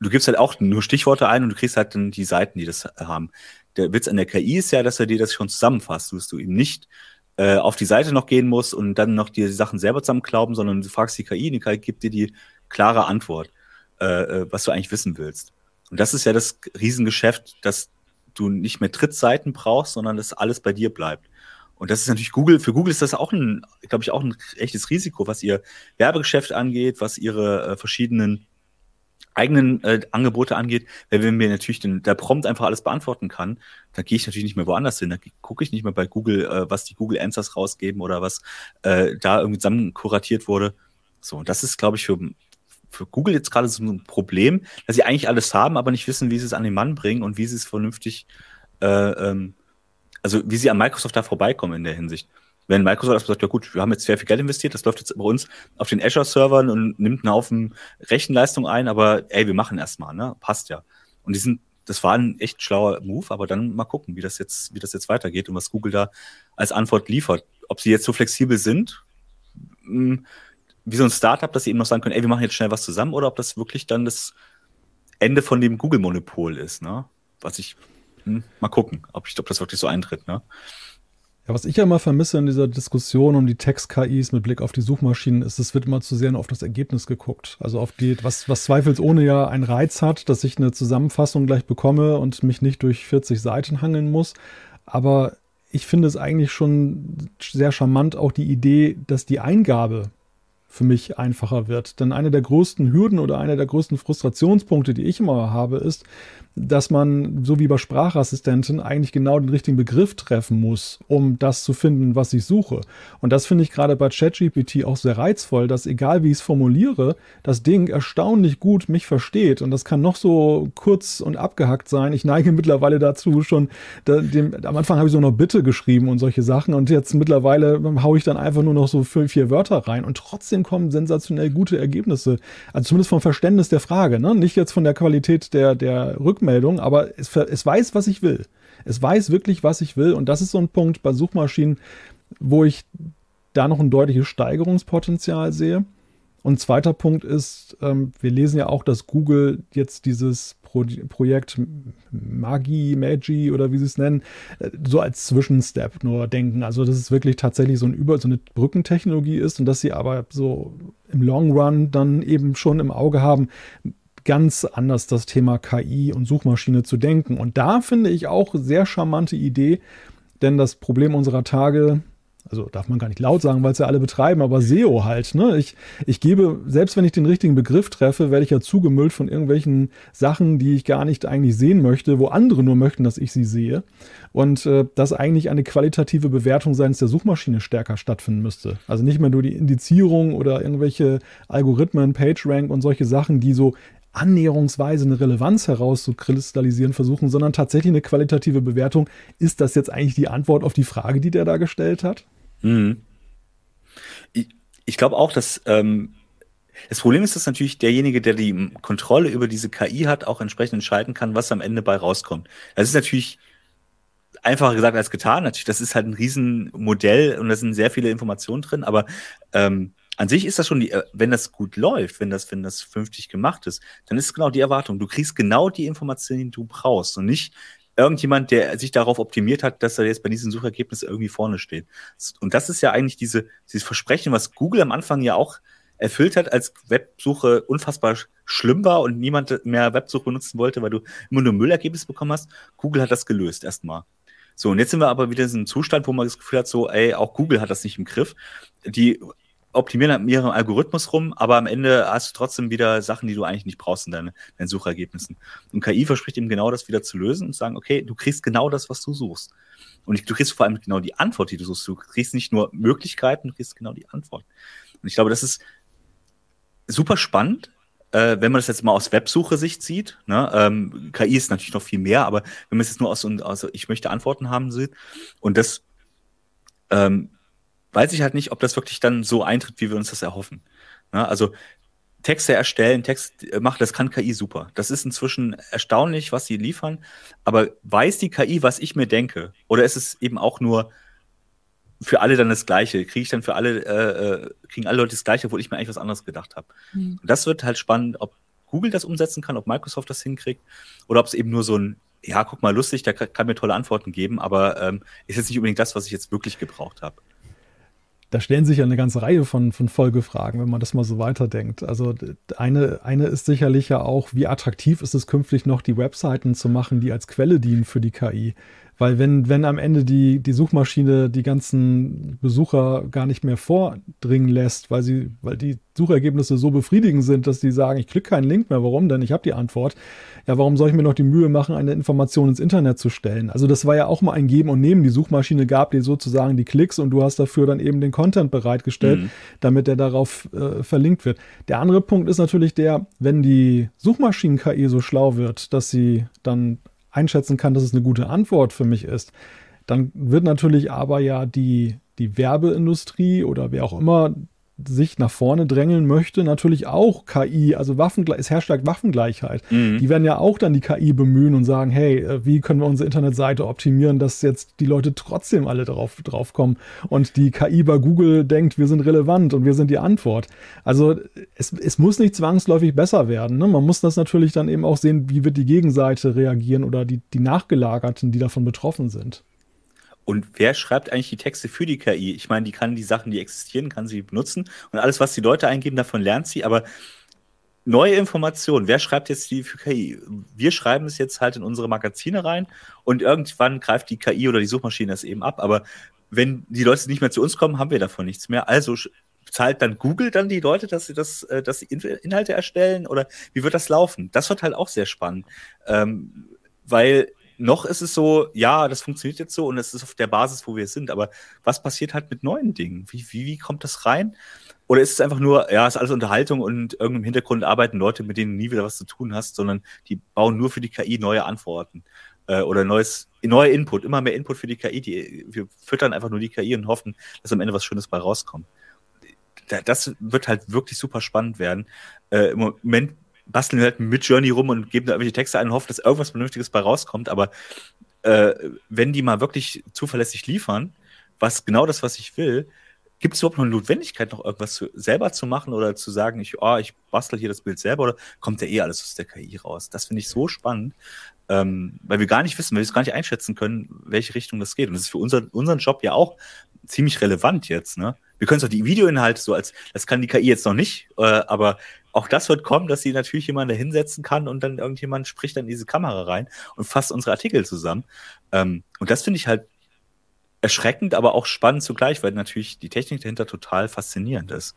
du gibst halt auch nur Stichworte ein und du kriegst halt dann die Seiten, die das haben. Der Witz an der KI ist ja, dass er dir das schon zusammenfasst, dass du eben nicht äh, auf die Seite noch gehen musst und dann noch die Sachen selber zusammenklauben, sondern du fragst die KI, die KI gibt dir die klare Antwort, äh, äh, was du eigentlich wissen willst. Und das ist ja das Riesengeschäft, dass du nicht mehr Trittseiten brauchst, sondern dass alles bei dir bleibt. Und das ist natürlich Google, für Google ist das auch ein, glaube ich, auch ein echtes Risiko, was ihr Werbegeschäft angeht, was ihre äh, verschiedenen eigenen äh, Angebote angeht, weil wenn mir natürlich den, der Prompt einfach alles beantworten kann, dann gehe ich natürlich nicht mehr woanders hin. Da gucke ich nicht mehr bei Google, äh, was die Google Answers rausgeben oder was äh, da irgendwie zusammen kuratiert wurde. So, und das ist, glaube ich, für, für Google jetzt gerade so ein Problem, dass sie eigentlich alles haben, aber nicht wissen, wie sie es an den Mann bringen und wie sie es vernünftig äh, ähm, also wie sie an Microsoft da vorbeikommen in der Hinsicht. Wenn Microsoft sagt, ja gut, wir haben jetzt sehr viel Geld investiert, das läuft jetzt bei uns auf den Azure-Servern und nimmt einen Haufen Rechenleistung ein, aber ey, wir machen erstmal, ne? Passt ja. Und die sind, das war ein echt schlauer Move, aber dann mal gucken, wie das jetzt, wie das jetzt weitergeht und was Google da als Antwort liefert. Ob sie jetzt so flexibel sind, hm, wie so ein Startup, dass sie eben noch sagen können, ey, wir machen jetzt schnell was zusammen, oder ob das wirklich dann das Ende von dem Google-Monopol ist, ne? Was ich hm, mal gucken, ob, ich, ob das wirklich so eintritt. Ne? Ja, was ich ja immer vermisse in dieser Diskussion um die Text-KIs mit Blick auf die Suchmaschinen, ist, es wird immer zu sehr auf das Ergebnis geguckt. Also auf die, was, was zweifelsohne ja einen Reiz hat, dass ich eine Zusammenfassung gleich bekomme und mich nicht durch 40 Seiten hangeln muss. Aber ich finde es eigentlich schon sehr charmant, auch die Idee, dass die Eingabe für mich einfacher wird. Denn eine der größten Hürden oder einer der größten Frustrationspunkte, die ich immer habe, ist, dass man, so wie bei Sprachassistenten, eigentlich genau den richtigen Begriff treffen muss, um das zu finden, was ich suche. Und das finde ich gerade bei ChatGPT auch sehr reizvoll, dass egal wie ich es formuliere, das Ding erstaunlich gut mich versteht. Und das kann noch so kurz und abgehackt sein. Ich neige mittlerweile dazu schon, da, dem, am Anfang habe ich so noch Bitte geschrieben und solche Sachen. Und jetzt mittlerweile haue ich dann einfach nur noch so vier, vier Wörter rein. Und trotzdem kommen sensationell gute Ergebnisse. Also zumindest vom Verständnis der Frage, ne? nicht jetzt von der Qualität der, der Rückmeldung Rückmeldung, aber es, es weiß, was ich will. Es weiß wirklich, was ich will. Und das ist so ein Punkt bei Suchmaschinen, wo ich da noch ein deutliches Steigerungspotenzial sehe. Und zweiter Punkt ist, ähm, wir lesen ja auch, dass Google jetzt dieses Pro Projekt Magi, Magi oder wie sie es nennen, äh, so als Zwischenstep nur denken. Also, dass es wirklich tatsächlich so, ein Über so eine Brückentechnologie ist und dass sie aber so im Long Run dann eben schon im Auge haben, ganz anders das Thema KI und Suchmaschine zu denken. Und da finde ich auch sehr charmante Idee, denn das Problem unserer Tage, also darf man gar nicht laut sagen, weil es ja alle betreiben, aber SEO halt. Ne? Ich, ich gebe, selbst wenn ich den richtigen Begriff treffe, werde ich ja zugemüllt von irgendwelchen Sachen, die ich gar nicht eigentlich sehen möchte, wo andere nur möchten, dass ich sie sehe. Und äh, dass eigentlich eine qualitative Bewertung seitens der Suchmaschine stärker stattfinden müsste. Also nicht mehr nur die Indizierung oder irgendwelche Algorithmen, PageRank und solche Sachen, die so annäherungsweise eine Relevanz herauszukristallisieren versuchen, sondern tatsächlich eine qualitative Bewertung. Ist das jetzt eigentlich die Antwort auf die Frage, die der da gestellt hat? Mhm. Ich, ich glaube auch, dass ähm, das Problem ist, dass natürlich derjenige, der die Kontrolle über diese KI hat, auch entsprechend entscheiden kann, was am Ende bei rauskommt. Das ist natürlich einfacher gesagt als getan. Natürlich, das ist halt ein Riesenmodell und da sind sehr viele Informationen drin, aber ähm, an sich ist das schon die, äh, wenn das gut läuft, wenn das, wenn das vernünftig gemacht ist, dann ist es genau die Erwartung. Du kriegst genau die Informationen, die du brauchst und nicht irgendjemand, der sich darauf optimiert hat, dass er jetzt bei diesen Suchergebnissen irgendwie vorne steht. Und das ist ja eigentlich diese, dieses Versprechen, was Google am Anfang ja auch erfüllt hat, als Websuche unfassbar schlimm war und niemand mehr Websuche benutzen wollte, weil du immer nur Müllergebnisse bekommen hast. Google hat das gelöst erstmal. So, und jetzt sind wir aber wieder in einem Zustand, wo man das Gefühl hat, so, ey, auch Google hat das nicht im Griff. Die optimieren an ihrem Algorithmus rum, aber am Ende hast du trotzdem wieder Sachen, die du eigentlich nicht brauchst in deinen, deinen Suchergebnissen. Und KI verspricht eben genau das wieder zu lösen und zu sagen, okay, du kriegst genau das, was du suchst. Und du kriegst vor allem genau die Antwort, die du suchst. Du kriegst nicht nur Möglichkeiten, du kriegst genau die Antwort. Und ich glaube, das ist super spannend, äh, wenn man das jetzt mal aus Websuche-Sicht sieht. Ne? Ähm, KI ist natürlich noch viel mehr, aber wenn man es jetzt nur aus, aus ich möchte Antworten haben sieht und das ähm, weiß ich halt nicht, ob das wirklich dann so eintritt, wie wir uns das erhoffen. Ne? Also Texte erstellen, Text machen, das kann KI super. Das ist inzwischen erstaunlich, was sie liefern. Aber weiß die KI, was ich mir denke? Oder ist es eben auch nur für alle dann das Gleiche? Kriege ich dann für alle, äh, äh, kriegen alle Leute das Gleiche, obwohl ich mir eigentlich was anderes gedacht habe? Mhm. Das wird halt spannend, ob Google das umsetzen kann, ob Microsoft das hinkriegt oder ob es eben nur so ein, ja, guck mal, lustig, der kann, kann mir tolle Antworten geben, aber ähm, ist jetzt nicht unbedingt das, was ich jetzt wirklich gebraucht habe da stellen sich ja eine ganze Reihe von, von Folgefragen, wenn man das mal so weiterdenkt. Also eine, eine ist sicherlich ja auch, wie attraktiv ist es künftig noch, die Webseiten zu machen, die als Quelle dienen für die KI. Weil wenn, wenn am Ende die, die Suchmaschine die ganzen Besucher gar nicht mehr vordringen lässt, weil sie, weil die Suchergebnisse so befriedigend sind, dass die sagen, ich klicke keinen Link mehr, warum denn? Ich habe die Antwort. Ja, warum soll ich mir noch die Mühe machen, eine Information ins Internet zu stellen? Also das war ja auch mal ein Geben und Nehmen. Die Suchmaschine gab dir sozusagen die Klicks und du hast dafür dann eben den Content bereitgestellt, mhm. damit der darauf äh, verlinkt wird. Der andere Punkt ist natürlich der, wenn die Suchmaschinen-KI so schlau wird, dass sie dann einschätzen kann, dass es eine gute Antwort für mich ist, dann wird natürlich aber ja die, die Werbeindustrie oder wer auch immer sich nach vorne drängeln möchte, natürlich auch KI, also Waffengleich, es herrscht Waffengleichheit. Mhm. Die werden ja auch dann die KI bemühen und sagen, hey, äh, wie können wir unsere Internetseite optimieren, dass jetzt die Leute trotzdem alle drauf, drauf kommen und die KI bei Google denkt, wir sind relevant und wir sind die Antwort. Also es, es muss nicht zwangsläufig besser werden. Ne? Man muss das natürlich dann eben auch sehen, wie wird die Gegenseite reagieren oder die, die Nachgelagerten, die davon betroffen sind. Und wer schreibt eigentlich die Texte für die KI? Ich meine, die kann die Sachen, die existieren, kann sie benutzen. Und alles, was die Leute eingeben, davon lernt sie. Aber neue Informationen, wer schreibt jetzt die für KI? Wir schreiben es jetzt halt in unsere Magazine rein und irgendwann greift die KI oder die Suchmaschine das eben ab. Aber wenn die Leute nicht mehr zu uns kommen, haben wir davon nichts mehr. Also zahlt dann Google dann die Leute, dass sie das, äh, dass sie Inhalte erstellen oder wie wird das laufen? Das wird halt auch sehr spannend, ähm, weil noch ist es so, ja, das funktioniert jetzt so und es ist auf der Basis, wo wir sind. Aber was passiert halt mit neuen Dingen? Wie, wie, wie kommt das rein? Oder ist es einfach nur, ja, ist alles Unterhaltung und irgendwie im Hintergrund arbeiten Leute, mit denen du nie wieder was zu tun hast, sondern die bauen nur für die KI neue Antworten äh, oder neues, neue Input, immer mehr Input für die KI. Die, wir füttern einfach nur die KI und hoffen, dass am Ende was Schönes bei rauskommt. Das wird halt wirklich super spannend werden. Äh, Im Moment basteln halt mit Journey rum und geben da irgendwelche Texte ein und hoffen, dass irgendwas Vernünftiges bei rauskommt. Aber äh, wenn die mal wirklich zuverlässig liefern, was genau das, was ich will, gibt es überhaupt noch eine Notwendigkeit, noch irgendwas zu, selber zu machen oder zu sagen, ich, oh, ich bastel hier das Bild selber oder kommt ja eh alles aus der KI raus? Das finde ich so spannend, ähm, weil wir gar nicht wissen, weil wir es gar nicht einschätzen können, welche Richtung das geht. Und das ist für unser, unseren Job ja auch ziemlich relevant jetzt. Ne? Wir können zwar die Videoinhalte so als, das kann die KI jetzt noch nicht, äh, aber auch das wird kommen, dass sie natürlich jemanden da hinsetzen kann und dann irgendjemand spricht dann in diese Kamera rein und fasst unsere Artikel zusammen. Ähm, und das finde ich halt erschreckend, aber auch spannend zugleich, weil natürlich die Technik dahinter total faszinierend ist.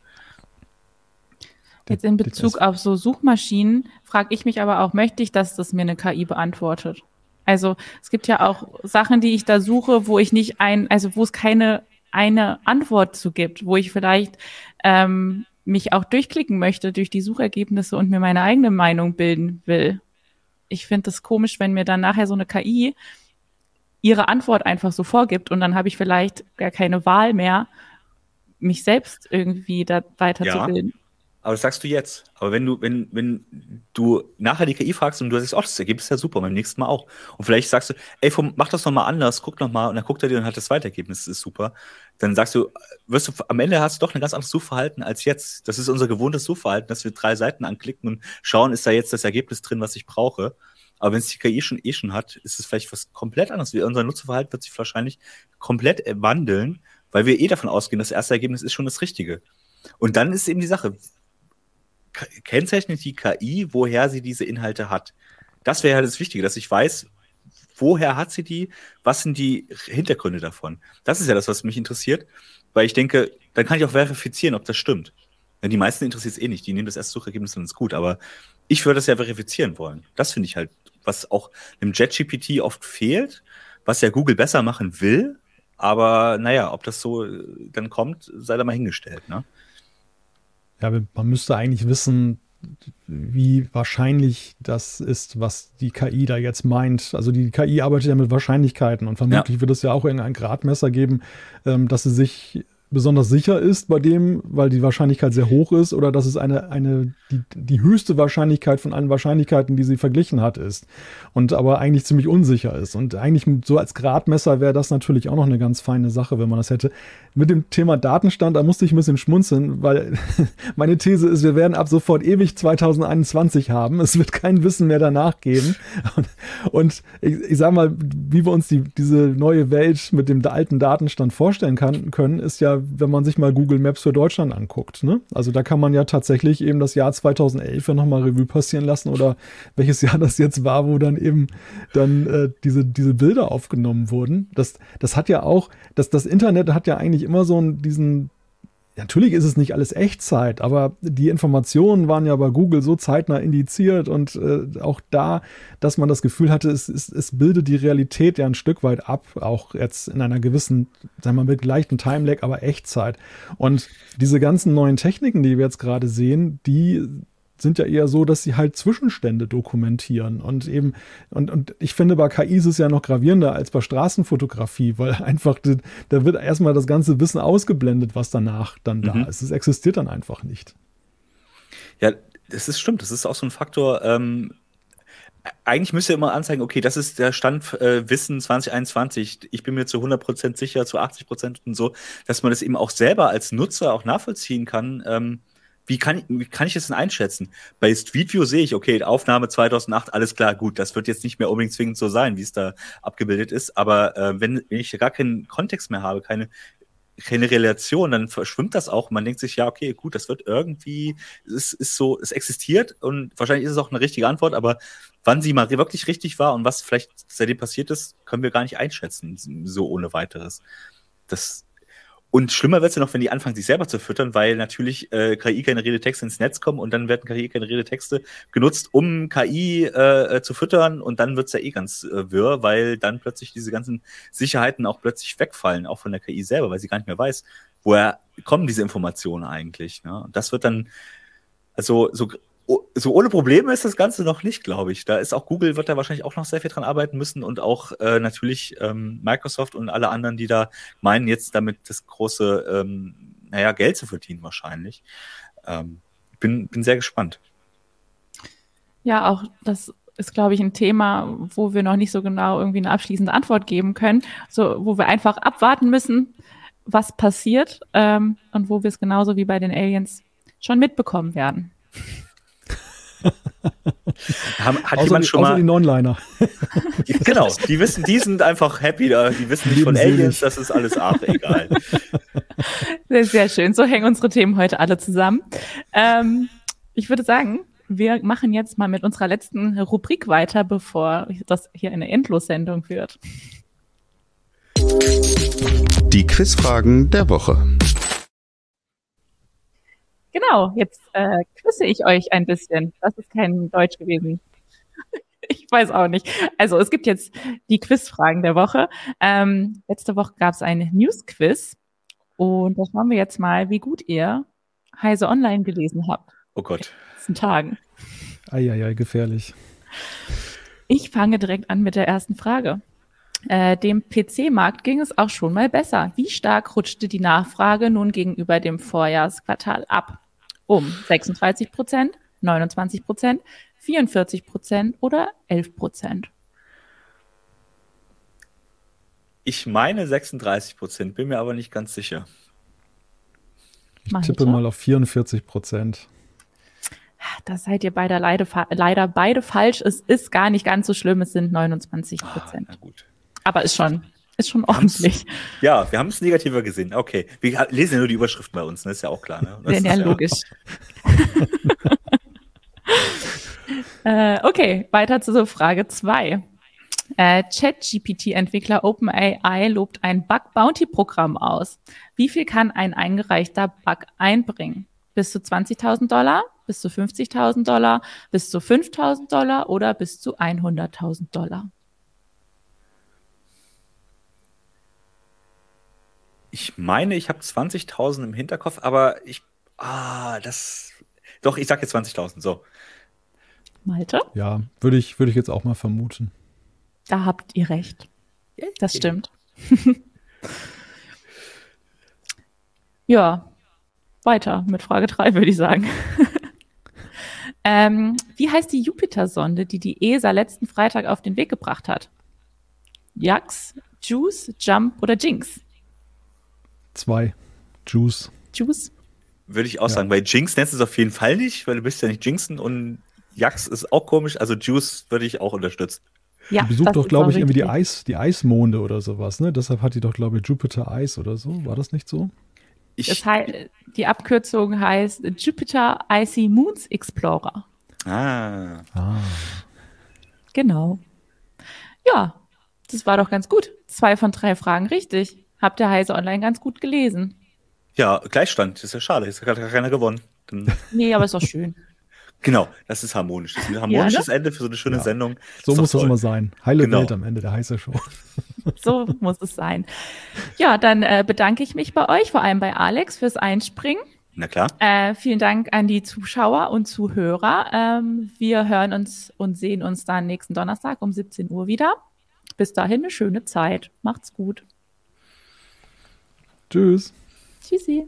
Jetzt in Bezug auf so Suchmaschinen frage ich mich aber auch, möchte ich, dass das mir eine KI beantwortet? Also es gibt ja auch Sachen, die ich da suche, wo ich nicht ein, also wo es keine eine Antwort zu gibt, wo ich vielleicht ähm, mich auch durchklicken möchte durch die Suchergebnisse und mir meine eigene Meinung bilden will. Ich finde es komisch, wenn mir dann nachher so eine KI ihre Antwort einfach so vorgibt und dann habe ich vielleicht gar keine Wahl mehr, mich selbst irgendwie da weiterzubilden. Ja. Aber das sagst du jetzt. Aber wenn du, wenn, wenn du nachher die KI fragst und du sagst, oh, das Ergebnis ist ja super, beim nächsten Mal auch. Und vielleicht sagst du, ey, mach das nochmal anders, guck nochmal, und dann guckt er dir und hat das zweite Ergebnis, das ist super. Dann sagst du, wirst du, am Ende hast du doch ein ganz anderes Suchverhalten als jetzt. Das ist unser gewohntes Suchverhalten, dass wir drei Seiten anklicken und schauen, ist da jetzt das Ergebnis drin, was ich brauche. Aber wenn es die KI schon eh schon hat, ist es vielleicht was komplett anderes. Unser Nutzerverhalten wird sich wahrscheinlich komplett wandeln, weil wir eh davon ausgehen, das erste Ergebnis ist schon das Richtige. Und dann ist eben die Sache, kennzeichnet die KI, woher sie diese Inhalte hat. Das wäre halt das Wichtige, dass ich weiß, woher hat sie die, was sind die Hintergründe davon. Das ist ja das, was mich interessiert, weil ich denke, dann kann ich auch verifizieren, ob das stimmt. Denn die meisten interessiert es eh nicht, die nehmen das erste Suchergebnis und ist gut, aber ich würde das ja verifizieren wollen. Das finde ich halt, was auch im JetGPT oft fehlt, was ja Google besser machen will, aber naja, ob das so äh, dann kommt, sei da mal hingestellt, ne? Ja, man müsste eigentlich wissen, wie wahrscheinlich das ist, was die KI da jetzt meint. Also die KI arbeitet ja mit Wahrscheinlichkeiten und vermutlich ja. wird es ja auch irgendein Gradmesser geben, ähm, dass sie sich besonders sicher ist bei dem, weil die Wahrscheinlichkeit sehr hoch ist, oder dass es eine, eine, die, die höchste Wahrscheinlichkeit von allen Wahrscheinlichkeiten, die sie verglichen hat, ist. Und aber eigentlich ziemlich unsicher ist. Und eigentlich so als Gradmesser wäre das natürlich auch noch eine ganz feine Sache, wenn man das hätte. Mit dem Thema Datenstand, da musste ich ein bisschen schmunzeln, weil [laughs] meine These ist, wir werden ab sofort ewig 2021 haben. Es wird kein Wissen mehr danach geben. Und, ich, ich sage mal, wie wir uns die, diese neue Welt mit dem alten Datenstand vorstellen kann, können, ist ja wenn man sich mal Google Maps für Deutschland anguckt. Ne? Also da kann man ja tatsächlich eben das Jahr 2011 ja nochmal Revue passieren lassen oder welches Jahr das jetzt war, wo dann eben dann äh, diese, diese Bilder aufgenommen wurden. Das, das hat ja auch, das, das Internet hat ja eigentlich immer so diesen Natürlich ist es nicht alles Echtzeit, aber die Informationen waren ja bei Google so zeitnah indiziert und äh, auch da, dass man das Gefühl hatte, es, es, es bildet die Realität ja ein Stück weit ab, auch jetzt in einer gewissen, sagen wir mal, mit leichten Timelag, aber Echtzeit. Und diese ganzen neuen Techniken, die wir jetzt gerade sehen, die sind ja eher so, dass sie halt Zwischenstände dokumentieren. Und eben, und, und ich finde, bei KI ist es ja noch gravierender als bei Straßenfotografie, weil [laughs] einfach, da wird erstmal das ganze Wissen ausgeblendet, was danach dann mhm. da ist. Es existiert dann einfach nicht. Ja, das ist stimmt. Das ist auch so ein Faktor. Ähm, eigentlich müsste immer anzeigen, okay, das ist der Stand äh, Wissen 2021. Ich bin mir zu 100% sicher, zu 80% und so, dass man das eben auch selber als Nutzer auch nachvollziehen kann. Ähm, wie kann, wie kann ich das denn einschätzen? Bei Street View sehe ich, okay, Aufnahme 2008, alles klar, gut, das wird jetzt nicht mehr unbedingt zwingend so sein, wie es da abgebildet ist, aber äh, wenn, wenn ich gar keinen Kontext mehr habe, keine, keine Relation, dann verschwimmt das auch. Man denkt sich, ja, okay, gut, das wird irgendwie, es ist so, es existiert und wahrscheinlich ist es auch eine richtige Antwort, aber wann sie mal wirklich richtig war und was vielleicht seitdem passiert ist, können wir gar nicht einschätzen, so ohne weiteres. Das und schlimmer wird es ja noch, wenn die anfangen, sich selber zu füttern, weil natürlich äh, KI-generierte Texte ins Netz kommen und dann werden KI-generierte Texte genutzt, um KI äh, zu füttern und dann wird es ja eh ganz äh, wirr, weil dann plötzlich diese ganzen Sicherheiten auch plötzlich wegfallen, auch von der KI selber, weil sie gar nicht mehr weiß, woher kommen diese Informationen eigentlich. Ne? Und das wird dann, also so so ohne Probleme ist das Ganze noch nicht, glaube ich. Da ist auch Google, wird da wahrscheinlich auch noch sehr viel dran arbeiten müssen und auch äh, natürlich ähm, Microsoft und alle anderen, die da meinen, jetzt damit das große, ähm, naja, Geld zu verdienen wahrscheinlich. Ähm, bin, bin sehr gespannt. Ja, auch das ist, glaube ich, ein Thema, wo wir noch nicht so genau irgendwie eine abschließende Antwort geben können, so wo wir einfach abwarten müssen, was passiert ähm, und wo wir es genauso wie bei den Aliens schon mitbekommen werden. [laughs] hat außer jemand die, schon mal. die Non-Liner. [laughs] genau, die wissen, die sind einfach happy, die wissen nicht von Aliens, das ist alles ach, egal. Sehr, sehr schön. So hängen unsere Themen heute alle zusammen. Ähm, ich würde sagen, wir machen jetzt mal mit unserer letzten Rubrik weiter, bevor das hier eine Endlossendung wird. Die Quizfragen der Woche. Genau, jetzt äh, küsse ich euch ein bisschen. Das ist kein Deutsch gewesen. [laughs] ich weiß auch nicht. Also es gibt jetzt die Quizfragen der Woche. Ähm, letzte Woche gab es ein News-Quiz und das schauen wir jetzt mal, wie gut ihr Heise Online gelesen habt. Oh Gott. In den letzten Tagen. Eieiei, gefährlich. Ich fange direkt an mit der ersten Frage. Äh, dem PC-Markt ging es auch schon mal besser. Wie stark rutschte die Nachfrage nun gegenüber dem Vorjahresquartal ab? Um 36 Prozent, 29 Prozent, 44 Prozent oder 11 Prozent? Ich meine 36 Prozent, bin mir aber nicht ganz sicher. Ich tippe mal auf 44 Prozent. da seid ihr beide leider, leider beide falsch. Es ist gar nicht ganz so schlimm. Es sind 29 Prozent. Ah, gut. Aber ist schon, ist schon ordentlich. Ja, wir haben es negativer gesehen. Okay. Wir lesen ja nur die Überschriften bei uns, ne? ist ja auch klar. Ne? Das ja, ja logisch. [laughs] äh, okay, weiter zu Frage 2. Äh, ChatGPT-Entwickler OpenAI lobt ein Bug-Bounty-Programm aus. Wie viel kann ein eingereichter Bug einbringen? Bis zu 20.000 Dollar, bis zu 50.000 Dollar, bis zu 5.000 Dollar oder bis zu 100.000 Dollar? Ich meine, ich habe 20.000 im Hinterkopf, aber ich, ah, das, doch, ich sage jetzt 20.000, so. Malte? Ja, würde ich, würde ich jetzt auch mal vermuten. Da habt ihr recht. Das stimmt. [laughs] ja, weiter mit Frage 3, würde ich sagen. [laughs] ähm, wie heißt die Jupiter-Sonde, die die ESA letzten Freitag auf den Weg gebracht hat? Jax, Juice, Jump oder Jinx? Zwei. Juice. Juice? Würde ich auch ja. sagen, weil Jinx nennst du es auf jeden Fall nicht, weil du bist ja nicht Jinxen und Jax ist auch komisch, also Juice würde ich auch unterstützen. Ja, die besucht doch, glaube ich, irgendwie die, Eis, die Eismonde oder sowas, ne? Deshalb hat die doch, glaube ich, Jupiter Eis oder so. War das nicht so? Ich, das heißt, die Abkürzung heißt Jupiter Icy Moons Explorer. Ah. ah. Genau. Ja, das war doch ganz gut. Zwei von drei Fragen richtig. Habt ihr Heise Online ganz gut gelesen? Ja, Gleichstand. Das ist ja schade. Ist ja gar keiner gewonnen. Dann [laughs] nee, aber ist doch schön. Genau, das ist harmonisch. Das ist ein harmonisches ja, ne? Ende für so eine schöne ja. Sendung. So muss es immer sein. Heile genau. Welt am Ende der heiße Show. [laughs] So muss es sein. Ja, dann äh, bedanke ich mich bei euch, vor allem bei Alex, fürs Einspringen. Na klar. Äh, vielen Dank an die Zuschauer und Zuhörer. Ähm, wir hören uns und sehen uns dann nächsten Donnerstag um 17 Uhr wieder. Bis dahin eine schöne Zeit. Macht's gut. Tschüss. Tschüssi.